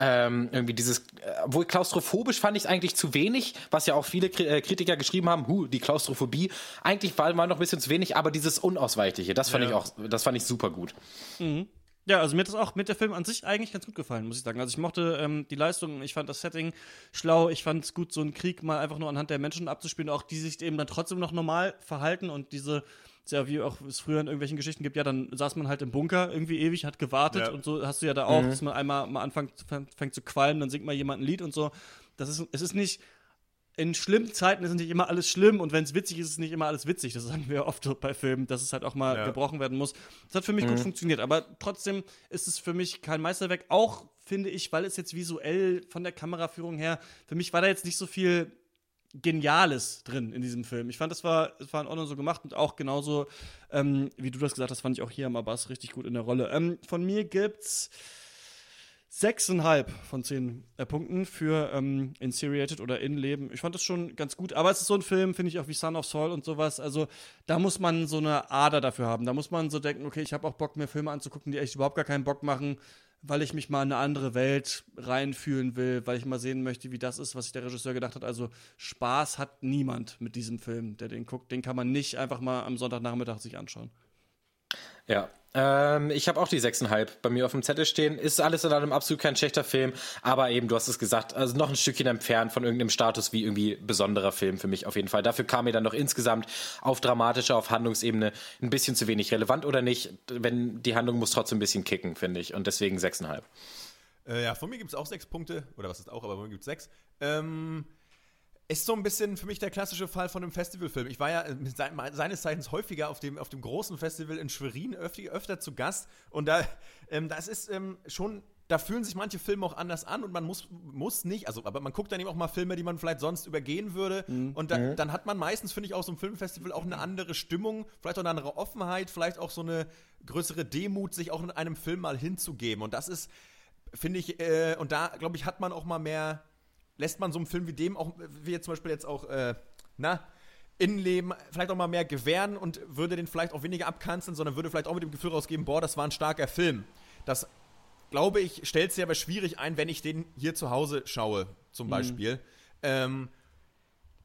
Speaker 3: ähm, irgendwie dieses, äh, obwohl klaustrophobisch fand ich es eigentlich zu wenig, was ja auch viele Kri äh, Kritiker geschrieben haben, hu, die Klaustrophobie. Eigentlich war mal noch ein bisschen zu wenig, aber dieses Unausweichliche, das fand ich auch, das fand ich super gut.
Speaker 2: Ja, also mir hat das auch mit der Film an sich eigentlich ganz gut gefallen, muss ich sagen. Also ich mochte ähm, die Leistung, ich fand das Setting schlau, ich fand es gut, so einen Krieg mal einfach nur anhand der Menschen abzuspielen, auch die sich eben dann trotzdem noch normal verhalten und diese, ja wie auch es früher in irgendwelchen Geschichten gibt, ja, dann saß man halt im Bunker irgendwie ewig, hat gewartet
Speaker 1: Ja.
Speaker 2: und so hast du ja da auch, dass man einmal mal anfängt fängt zu qualmen, dann singt mal jemand ein Lied und so. Das ist, es ist nicht, in schlimmen Zeiten ist nicht immer alles schlimm und wenn es witzig ist, ist es nicht immer alles witzig. Das sagen wir oft bei Filmen, dass es halt auch mal
Speaker 1: Ja.
Speaker 2: gebrochen werden muss. Das hat für mich gut funktioniert, aber trotzdem ist es für mich kein Meisterwerk. Auch finde ich, weil es jetzt visuell von der Kameraführung her, für mich war da jetzt nicht so viel Geniales drin in diesem Film. Ich fand, es war, es war in Ordnung so gemacht und auch genauso, ähm, wie du das gesagt hast, fand ich auch hier am Abbas richtig gut in der Rolle. Ähm, von mir gibt's sechseinhalb von zehn äh, Punkten für ähm, Inseriated oder Innenleben. Ich fand das schon ganz gut, aber es ist so ein Film, finde ich auch wie Son of Saul und sowas. Also da muss man so eine Ader dafür haben. Da muss man so denken, okay, ich habe auch Bock, mir Filme anzugucken, die echt überhaupt gar keinen Bock machen, weil ich mich mal in eine andere Welt reinfühlen will, weil ich mal sehen möchte, wie das ist, was sich der Regisseur gedacht hat. Also Spaß hat niemand mit diesem Film, der den guckt. Den kann man nicht einfach mal am Sonntagnachmittag sich anschauen.
Speaker 3: Ja. Ähm, ich habe auch die 6,5 bei mir auf dem Zettel stehen. Ist alles in allem absolut kein schlechter Film, aber eben, du hast es gesagt, also noch ein Stückchen entfernt von irgendeinem Status wie irgendwie besonderer Film für mich auf jeden Fall. Dafür kam mir dann noch insgesamt auf dramatischer, auf Handlungsebene ein bisschen zu wenig relevant oder nicht. Wenn die Handlung muss trotzdem ein bisschen kicken, finde ich. Und deswegen 6,5.
Speaker 1: Äh, ja, von mir gibt es auch sechs Punkte. Oder was ist auch, aber von mir gibt es sechs. Ähm, ist so ein bisschen für mich der klassische Fall von einem Festivalfilm. Ich war ja äh, se seines Zeichens häufiger auf dem, auf dem großen Festival in Schwerin öfter, öfter zu Gast. Und da, ähm, das ist ähm, schon, da fühlen sich manche Filme auch anders an und man muss, muss nicht, also, aber man guckt dann eben auch mal Filme, die man vielleicht sonst übergehen würde. Und da, dann hat man meistens, finde ich, auf so einem Filmfestival auch eine andere Stimmung, vielleicht auch eine andere Offenheit, vielleicht auch so eine größere Demut, sich auch in einem Film mal hinzugeben. Und das ist, finde ich, äh, und da, glaube ich, hat man auch mal mehr, lässt man so einem Film wie dem auch, wie jetzt zum Beispiel jetzt auch, äh, na, Innenleben vielleicht auch mal mehr gewähren und würde den vielleicht auch weniger abkanzeln, sondern würde vielleicht auch mit dem Gefühl rausgeben, boah, das war ein starker Film. Das, glaube ich, stellt sich aber schwierig ein, wenn ich den hier zu Hause schaue, zum Beispiel. Ähm,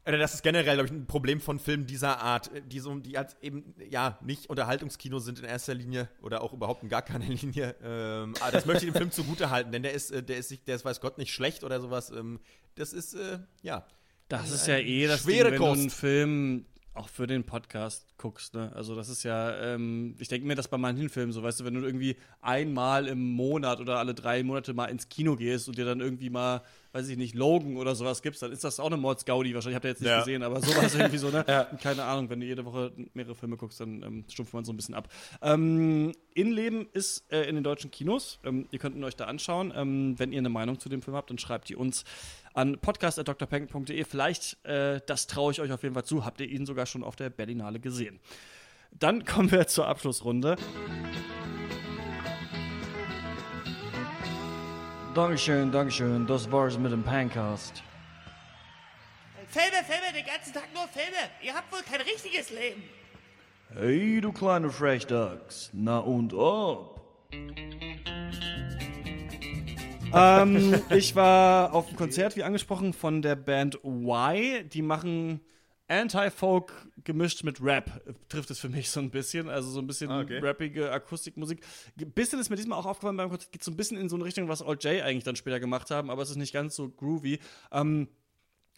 Speaker 1: oder das ist generell, glaube ich, ein Problem von Filmen dieser Art, die so, die halt eben, ja, nicht Unterhaltungskino sind in erster Linie oder auch überhaupt in gar keiner Linie. Ähm, aber das möchte ich dem Film zugute halten, denn der ist, äh, der ist, der ist, weiß Gott, nicht schlecht oder sowas. Ähm, das ist, äh, ja.
Speaker 2: Das ist ja eh das
Speaker 1: schwere
Speaker 2: Ding, wenn du einen Film auch für den Podcast guckst, ne? Also das ist ja, ähm, ich denke mir das bei manchen Filmen so, weißt du, wenn du irgendwie einmal im Monat oder alle drei Monate mal ins Kino gehst und dir dann irgendwie mal weiß ich nicht, Logan oder sowas gibt, dann ist das auch eine Mordsgaudi. Wahrscheinlich habt ihr jetzt nicht ja. gesehen, aber sowas irgendwie so, ne? ja. Keine Ahnung, wenn du jede Woche mehrere Filme guckst, dann ähm, stumpft man so ein bisschen ab. Ähm, Innenleben ist äh, in den deutschen Kinos. Ähm, ihr könnt ihn euch da anschauen. Ähm, wenn ihr eine Meinung zu dem Film habt, dann schreibt die uns an podcast.drpenken.de. Vielleicht, äh, das traue ich euch auf jeden Fall zu, habt ihr ihn sogar schon auf der Berlinale gesehen. Dann kommen wir zur Abschlussrunde.
Speaker 8: Dankeschön, Dankeschön. Das war's mit dem Pancast.
Speaker 9: Filme, Filme, den ganzen Tag nur Filme. Ihr habt wohl kein richtiges Leben.
Speaker 8: Hey, du kleine Frechdachs. Na und ob?
Speaker 2: ähm, ich war auf einem Konzert, wie angesprochen, von der Band Y. Die machen Anti-Folk gemischt mit Rap, trifft es für mich so ein bisschen. Also so ein bisschen ah, okay. rappige Akustikmusik. Ein bisschen ist mir diesmal auch aufgefallen beim Konzert, geht so ein bisschen in so eine Richtung, was Old J eigentlich dann später gemacht haben, aber es ist nicht ganz so groovy. Ähm,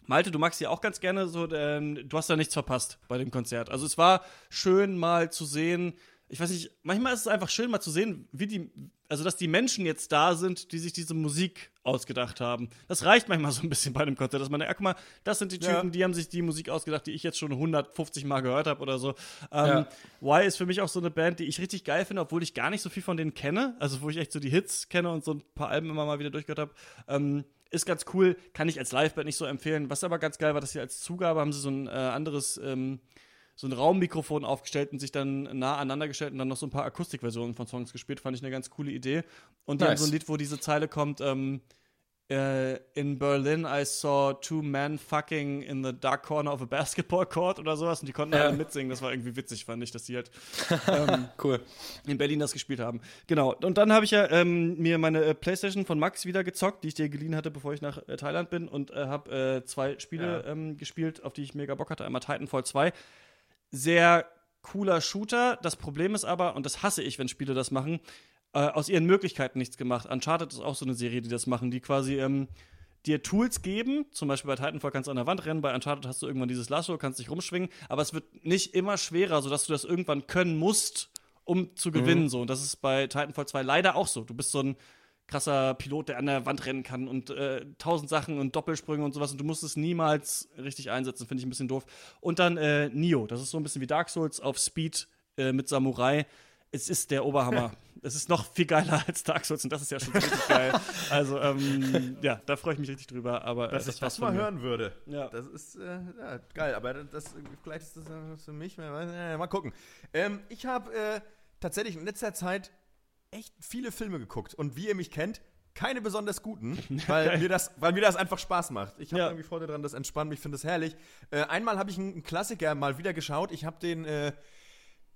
Speaker 2: Malte, du magst ja auch ganz gerne so, ähm, du hast da nichts verpasst bei dem Konzert. Also es war schön mal zu sehen, ich weiß nicht, manchmal ist es einfach schön mal zu sehen, wie die, also dass die Menschen jetzt da sind, die sich diese Musik ausgedacht haben. Das reicht manchmal so ein bisschen bei einem Konzert, dass man, ja, guck mal, das sind die Typen, ja. die haben sich die Musik ausgedacht, die ich jetzt schon 150 Mal gehört habe oder so. Ähm, ja. Y ist für mich auch so eine Band, die ich richtig geil finde, obwohl ich gar nicht so viel von denen kenne. Also wo ich echt so die Hits kenne und so ein paar Alben immer mal wieder durchgehört habe. Ähm, ist ganz cool, kann ich als Liveband nicht so empfehlen. Was aber ganz geil war, dass sie als Zugabe haben sie so ein äh, anderes ähm, so ein Raummikrofon aufgestellt und sich dann nah aneinander gestellt und dann noch so ein paar Akustikversionen von Songs gespielt. Fand ich eine ganz coole Idee. Und nice. haben so ein Lied, wo diese Zeile kommt, ähm, äh, in Berlin I saw two men fucking in the dark corner of a basketball court oder sowas und die konnten ja. alle mitsingen. Das war irgendwie witzig, fand ich, dass die halt ähm, cool. in Berlin das gespielt haben. Genau. Und dann habe ich ja ähm, mir meine äh, Playstation von Max wieder gezockt, die ich dir geliehen hatte, bevor ich nach äh, Thailand bin und äh, habe äh, zwei Spiele ja. ähm, gespielt, auf die ich mega Bock hatte. Einmal Titanfall 2 sehr cooler Shooter. Das Problem ist aber, und das hasse ich, wenn Spiele das machen, äh, aus ihren Möglichkeiten nichts gemacht. Uncharted ist auch so eine Serie, die das machen, die quasi ähm, dir Tools geben. Zum Beispiel bei Titanfall kannst du an der Wand rennen, bei Uncharted hast du irgendwann dieses Lasso, kannst dich rumschwingen, aber es wird nicht immer schwerer, sodass du das irgendwann können musst, um zu gewinnen. Mhm. So. Und das ist bei Titanfall 2 leider auch so. Du bist so ein krasser Pilot, der an der Wand rennen kann und äh, tausend Sachen und Doppelsprünge und sowas und du musst es niemals richtig einsetzen, finde ich ein bisschen doof. Und dann äh, Nio, das ist so ein bisschen wie Dark Souls auf Speed äh, mit Samurai. Es ist der Oberhammer. es ist noch viel geiler als Dark Souls und das ist ja schon richtig geil. Also, ähm, ja, da freue ich mich richtig drüber. Aber
Speaker 1: Dass das ich das mal hören würde. Ja. Das ist äh, ja, geil, aber das, vielleicht ist das für mich. Mal, mal gucken. Ähm, ich habe äh, tatsächlich in letzter Zeit echt viele Filme geguckt. Und wie ihr mich kennt, keine besonders guten, weil mir das, weil mir das einfach Spaß macht. Ich habe ja. irgendwie Freude dran, das entspannt mich, finde das herrlich. Äh, einmal habe ich einen Klassiker mal wieder geschaut. Ich habe den äh,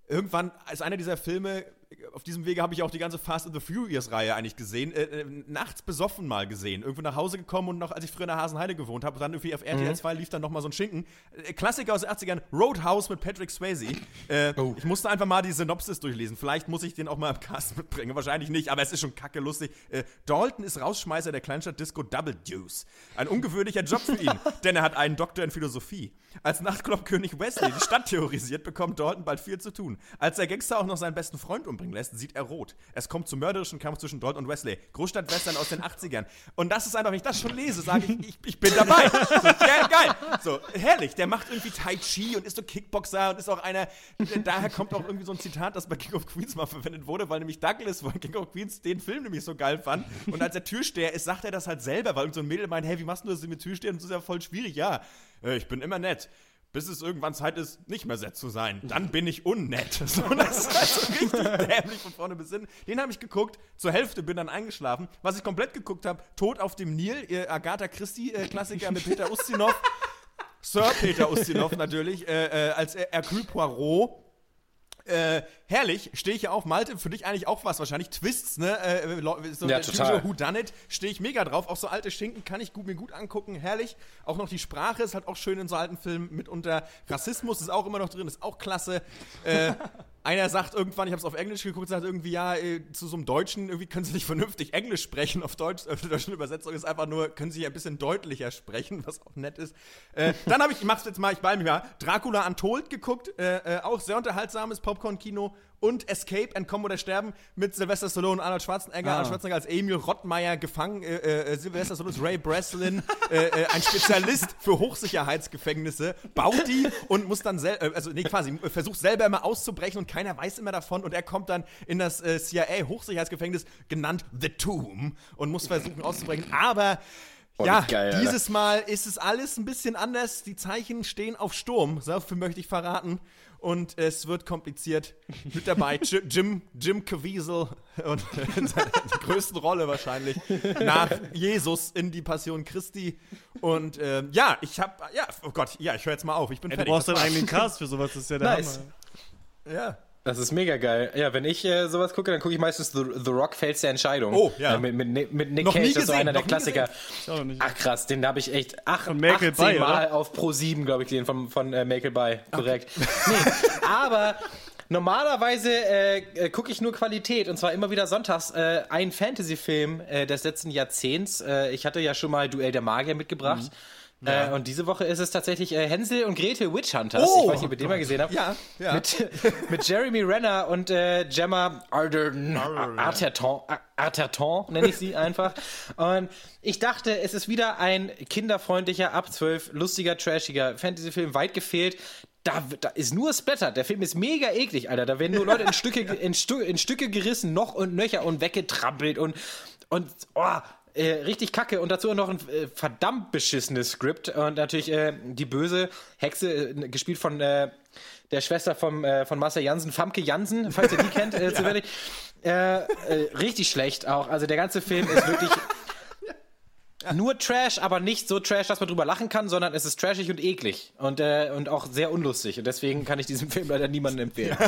Speaker 1: irgendwann als einer dieser Filme auf diesem Wege habe ich auch die ganze Fast and the Furious-Reihe eigentlich gesehen. Äh, äh, nachts besoffen mal gesehen. Irgendwo nach Hause gekommen und noch, als ich früher in der Hasenheide gewohnt habe, dann irgendwie auf RTL mhm. 2 lief dann noch mal so ein Schinken. Äh, Klassiker aus den 80ern, Roadhouse mit Patrick Swayze. Äh, oh. Ich musste einfach mal die Synopsis durchlesen. Vielleicht muss ich den auch mal im Cast mitbringen. Wahrscheinlich nicht, aber es ist schon kacke lustig. Äh, Dalton ist Rausschmeißer der Kleinstadt Disco Double Deuce. Ein ungewöhnlicher Job für ihn, denn er hat einen Doktor in Philosophie. Als Nachtclub-König Wesley die Stadt terrorisiert, bekommt Dalton bald viel zu tun. Als der Gangster auch noch seinen besten Freund umbringen lässt, sieht er rot. Es kommt zum mörderischen Kampf zwischen Dalton und Wesley. Großstadt-Western aus den 80ern. Und das ist einfach, wenn ich das schon lese, sage ich, ich, ich bin dabei. So, geil, geil. So, herrlich. Der macht irgendwie Tai Chi und ist so Kickboxer und ist auch einer, daher kommt auch irgendwie so ein Zitat, das bei King of Queens mal verwendet wurde, weil nämlich Douglas von King of Queens den Film nämlich so geil fand. Und als er Türsteher ist, sagt er das halt selber, weil so ein Mädel meint, hey, wie machst du das mit Türsteher? Und das ist ja voll schwierig. Ja, äh, ich bin immer nett bis es irgendwann Zeit ist, nicht mehr set zu sein. Dann bin ich unnett. So, das ist also richtig dämlich von vorne bis hin. Den habe ich geguckt, zur Hälfte bin dann eingeschlafen. Was ich komplett geguckt habe, Tod auf dem Nil, äh, Agatha Christie-Klassiker mit Peter Ustinov. Sir Peter Ustinov natürlich, äh, äh als Hercule Poirot äh, herrlich, stehe ich ja auf. Malte, für dich eigentlich auch was wahrscheinlich. Twists, ne? Äh, so ja, total. Who Done It, stehe ich mega drauf. Auch so alte Schinken kann ich gut, mir gut angucken. Herrlich. Auch noch die Sprache ist halt auch schön in so alten Filmen. Mitunter Rassismus ist auch immer noch drin, ist auch klasse. Äh, einer sagt irgendwann, ich habe es auf Englisch geguckt, sagt irgendwie, ja, äh, zu so einem Deutschen, irgendwie können sie nicht vernünftig Englisch sprechen. Auf Deutsch, auf der deutschen Übersetzung ist einfach nur, können sie ein bisschen deutlicher sprechen, was auch nett ist. Äh, dann habe ich, ich mach's jetzt mal, ich beeil mich mal, Dracula Untold geguckt, äh, äh, auch sehr unterhaltsames Popcorn-Kino. Und Escape, Entkommen oder Sterben mit Sylvester Stallone und Arnold Schwarzenegger.
Speaker 2: Ah.
Speaker 1: Arnold Schwarzenegger als Emil Rottmeier gefangen. Äh, äh, Sylvester Stallone ist Ray Breslin, äh, äh, ein Spezialist für Hochsicherheitsgefängnisse, baut die und muss dann selber, äh, also nee, quasi, versucht selber immer auszubrechen und keiner weiß immer davon und er kommt dann in das äh, CIA-Hochsicherheitsgefängnis, genannt The Tomb, und muss versuchen auszubrechen. Aber
Speaker 3: Boah,
Speaker 1: ja,
Speaker 3: geil,
Speaker 1: dieses Mal ist es alles ein bisschen anders. Die Zeichen stehen auf Sturm. So viel möchte ich verraten. Und es wird kompliziert. Mit dabei Ji- Jim, Jim Caviezel und in seiner größten Rolle wahrscheinlich nach Jesus in die Passion Christi. Und ähm, ja, ich habe, ja, oh Gott, ja, ich höre jetzt mal auf. Ich bin
Speaker 2: du
Speaker 1: fertig.
Speaker 2: brauchst
Speaker 1: Das
Speaker 2: deinen eigenen Cast für sowas, das ist ja der
Speaker 3: Nice.
Speaker 2: Hammer.
Speaker 1: Ja.
Speaker 3: Das ist mega geil. Ja, wenn ich äh, sowas gucke, dann gucke ich meistens The, The Rock Fels der Entscheidung.
Speaker 1: Oh, ja.
Speaker 3: Äh, mit, mit, Nick- mit Nick
Speaker 1: Noch
Speaker 3: Cage, das ist so einer der Klassiker. Ach krass, den habe ich echt ach,
Speaker 2: Von Make It
Speaker 3: 18
Speaker 2: By,
Speaker 3: Mal
Speaker 2: oder?
Speaker 3: auf Pro 7, glaube ich, gesehen, von, von äh, Make It By. Korrekt. Nee, aber normalerweise äh, äh, gucke ich nur Qualität und zwar immer wieder sonntags äh, ein Fantasy-Film äh, des letzten Jahrzehnts. Äh, ich hatte ja schon mal Duell der Magier mitgebracht.
Speaker 1: Mhm.
Speaker 3: Äh, und diese Woche ist es tatsächlich äh, Hänsel und Gretel Witch Hunters.
Speaker 1: Oh,
Speaker 3: ich weiß nicht, ob ihr den mal gesehen habt.
Speaker 1: Ja, ja.
Speaker 3: Mit, mit Jeremy Renner und äh, Gemma Arterton, Arterton, Arterton nenne ich sie einfach. Und ich dachte, es ist wieder ein kinderfreundlicher, ab 12, lustiger, trashiger Fantasy-Film, weit gefehlt. Da, da ist nur Splatter. Der Film ist mega eklig, Alter. Da werden nur Leute in Stücke, in, Stu in Stücke gerissen, noch und nöcher und weggetrampelt und, und oh, äh, richtig kacke und dazu noch ein äh, verdammt beschissenes Skript und natürlich äh, die böse Hexe, äh, gespielt von äh, der Schwester vom, äh, von Marcel Jansen, Famke Jansen, falls ihr die kennt, äh, zufällig. Richtig schlecht auch. Also der ganze Film ist wirklich nur Trash, aber nicht so Trash, dass man drüber lachen kann, sondern es ist trashig und eklig und, äh, und auch sehr unlustig. Und deswegen kann ich diesen Film leider niemandem empfehlen.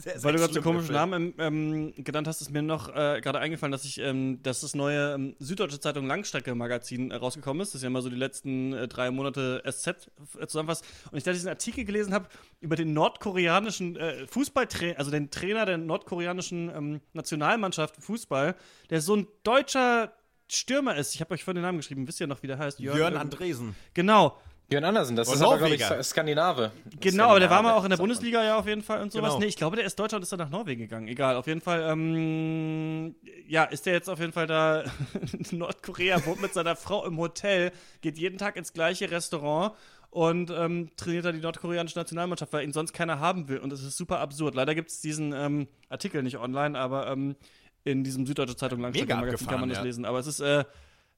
Speaker 1: Sehr,
Speaker 2: Weil du gerade so komischen. Namen ähm, genannt hast, ist mir noch äh, gerade eingefallen, dass ich, ähm, dass das neue ähm, Süddeutsche Zeitung Langstrecke-Magazin äh, rausgekommen ist. Das ist ja immer so die letzten äh, drei Monate SZ äh, zusammenfasst. Und ich da diesen Artikel gelesen habe über den nordkoreanischen äh, Fußballtrainer, also den Trainer der nordkoreanischen ähm, Nationalmannschaft Fußball, der so ein deutscher Stürmer ist. Ich habe euch vorhin den Namen geschrieben. Wisst ihr noch, wie der heißt?
Speaker 1: Jörn
Speaker 2: irgend-
Speaker 1: Andresen.
Speaker 2: Genau.
Speaker 3: Björn Andersen, das
Speaker 1: Und
Speaker 3: ist aber, glaube ich,
Speaker 1: Norweger.
Speaker 3: Skandinave.
Speaker 2: Genau, aber der war mal auch in der. Bundesliga ja auf jeden Fall und sowas.
Speaker 1: Genau.
Speaker 2: Nee, ich glaube, der ist Deutscher und ist dann nach Norwegen gegangen. Egal, auf jeden Fall, ähm, ja, ist der jetzt auf jeden Fall da in Nordkorea, wohnt mit seiner Frau im Hotel, geht jeden Tag ins gleiche Restaurant und ähm, trainiert da die nordkoreanische Nationalmannschaft, weil ihn sonst keiner haben will. Und das ist super absurd. Leider gibt es diesen ähm, Artikel nicht online, aber ähm, in diesem Süddeutsche Zeitung Langstrecke-Magazin kann man das
Speaker 1: ja.
Speaker 2: lesen. Aber es ist äh,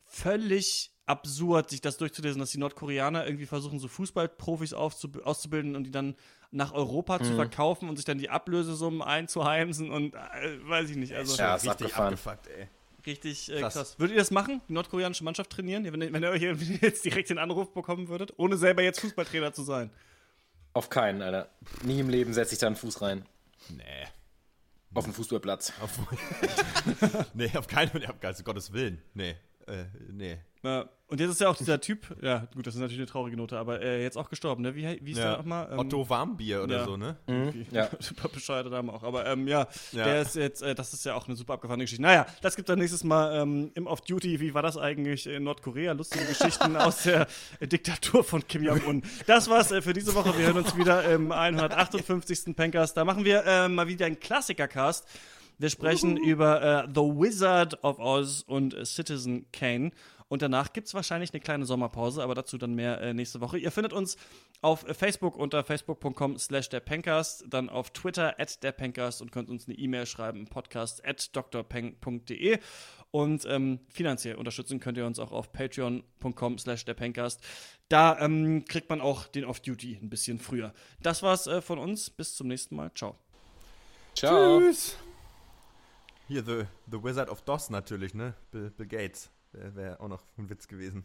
Speaker 2: völlig absurd, sich das durchzulesen, dass die Nordkoreaner irgendwie versuchen, so Fußballprofis auszubilden und die dann nach Europa
Speaker 1: Mhm.
Speaker 2: zu verkaufen und sich dann die Ablösesummen einzuheimsen und äh, weiß ich nicht. Also
Speaker 3: Ja, ist
Speaker 1: Richtig
Speaker 3: abgefahren.
Speaker 1: abgefuckt, ey.
Speaker 2: richtig äh, krass.
Speaker 1: krass.
Speaker 2: Würdet ihr das machen? Die nordkoreanische Mannschaft trainieren? Wenn, ihr- wenn ihr euch jetzt direkt den Anruf bekommen würdet, ohne selber jetzt Fußballtrainer zu sein?
Speaker 3: Auf keinen, Alter. Nie im Leben setze ich da einen Fuß rein.
Speaker 1: Nee.
Speaker 3: Auf den Fußballplatz.
Speaker 1: Auf, nee, auf keinen Fall, also Gottes Willen. Nee, äh, nee.
Speaker 2: Und jetzt ist ja auch dieser Typ, ja gut, das ist natürlich eine traurige Note, aber äh, jetzt auch gestorben, ne? Wie, wie ist der nochmal? Ähm,
Speaker 1: Otto Warmbier oder
Speaker 2: ja.
Speaker 1: so, ne?
Speaker 3: Ja.
Speaker 2: Super bescheuerte Name auch. Aber ähm, ja,
Speaker 1: Ja.
Speaker 2: der ist jetzt, äh, das ist ja auch eine super abgefahrene Geschichte. Naja, das gibt dann nächstes Mal ähm, im Off-Duty. Wie war das eigentlich in Nordkorea? Lustige Geschichten aus der Diktatur von Kim Jong-un. Das war's äh, für diese Woche. Wir hören uns wieder im 158. Pencast. Da machen wir äh, mal wieder einen Klassiker-Cast. Wir sprechen über äh, The Wizard of Oz und äh, Citizen Kane. Und danach gibt es wahrscheinlich eine kleine Sommerpause, aber dazu dann mehr äh, nächste Woche. Ihr findet uns auf Facebook unter facebook.com slash der Pencast, dann auf Twitter at der Pencast und könnt uns eine E-Mail schreiben, podcast at drpeng.de. Und ähm, finanziell unterstützen könnt ihr uns auch auf patreon.com slash der Pencast. Da ähm, kriegt man auch den Off-Duty ein bisschen früher. Das war's äh, von uns. Bis zum nächsten Mal. Ciao.
Speaker 3: Ciao.
Speaker 1: Tschüss. Hier, The, the Wizard of Doss natürlich, ne? Bill, Bill Gates. Wäre wär auch noch ein Witz gewesen.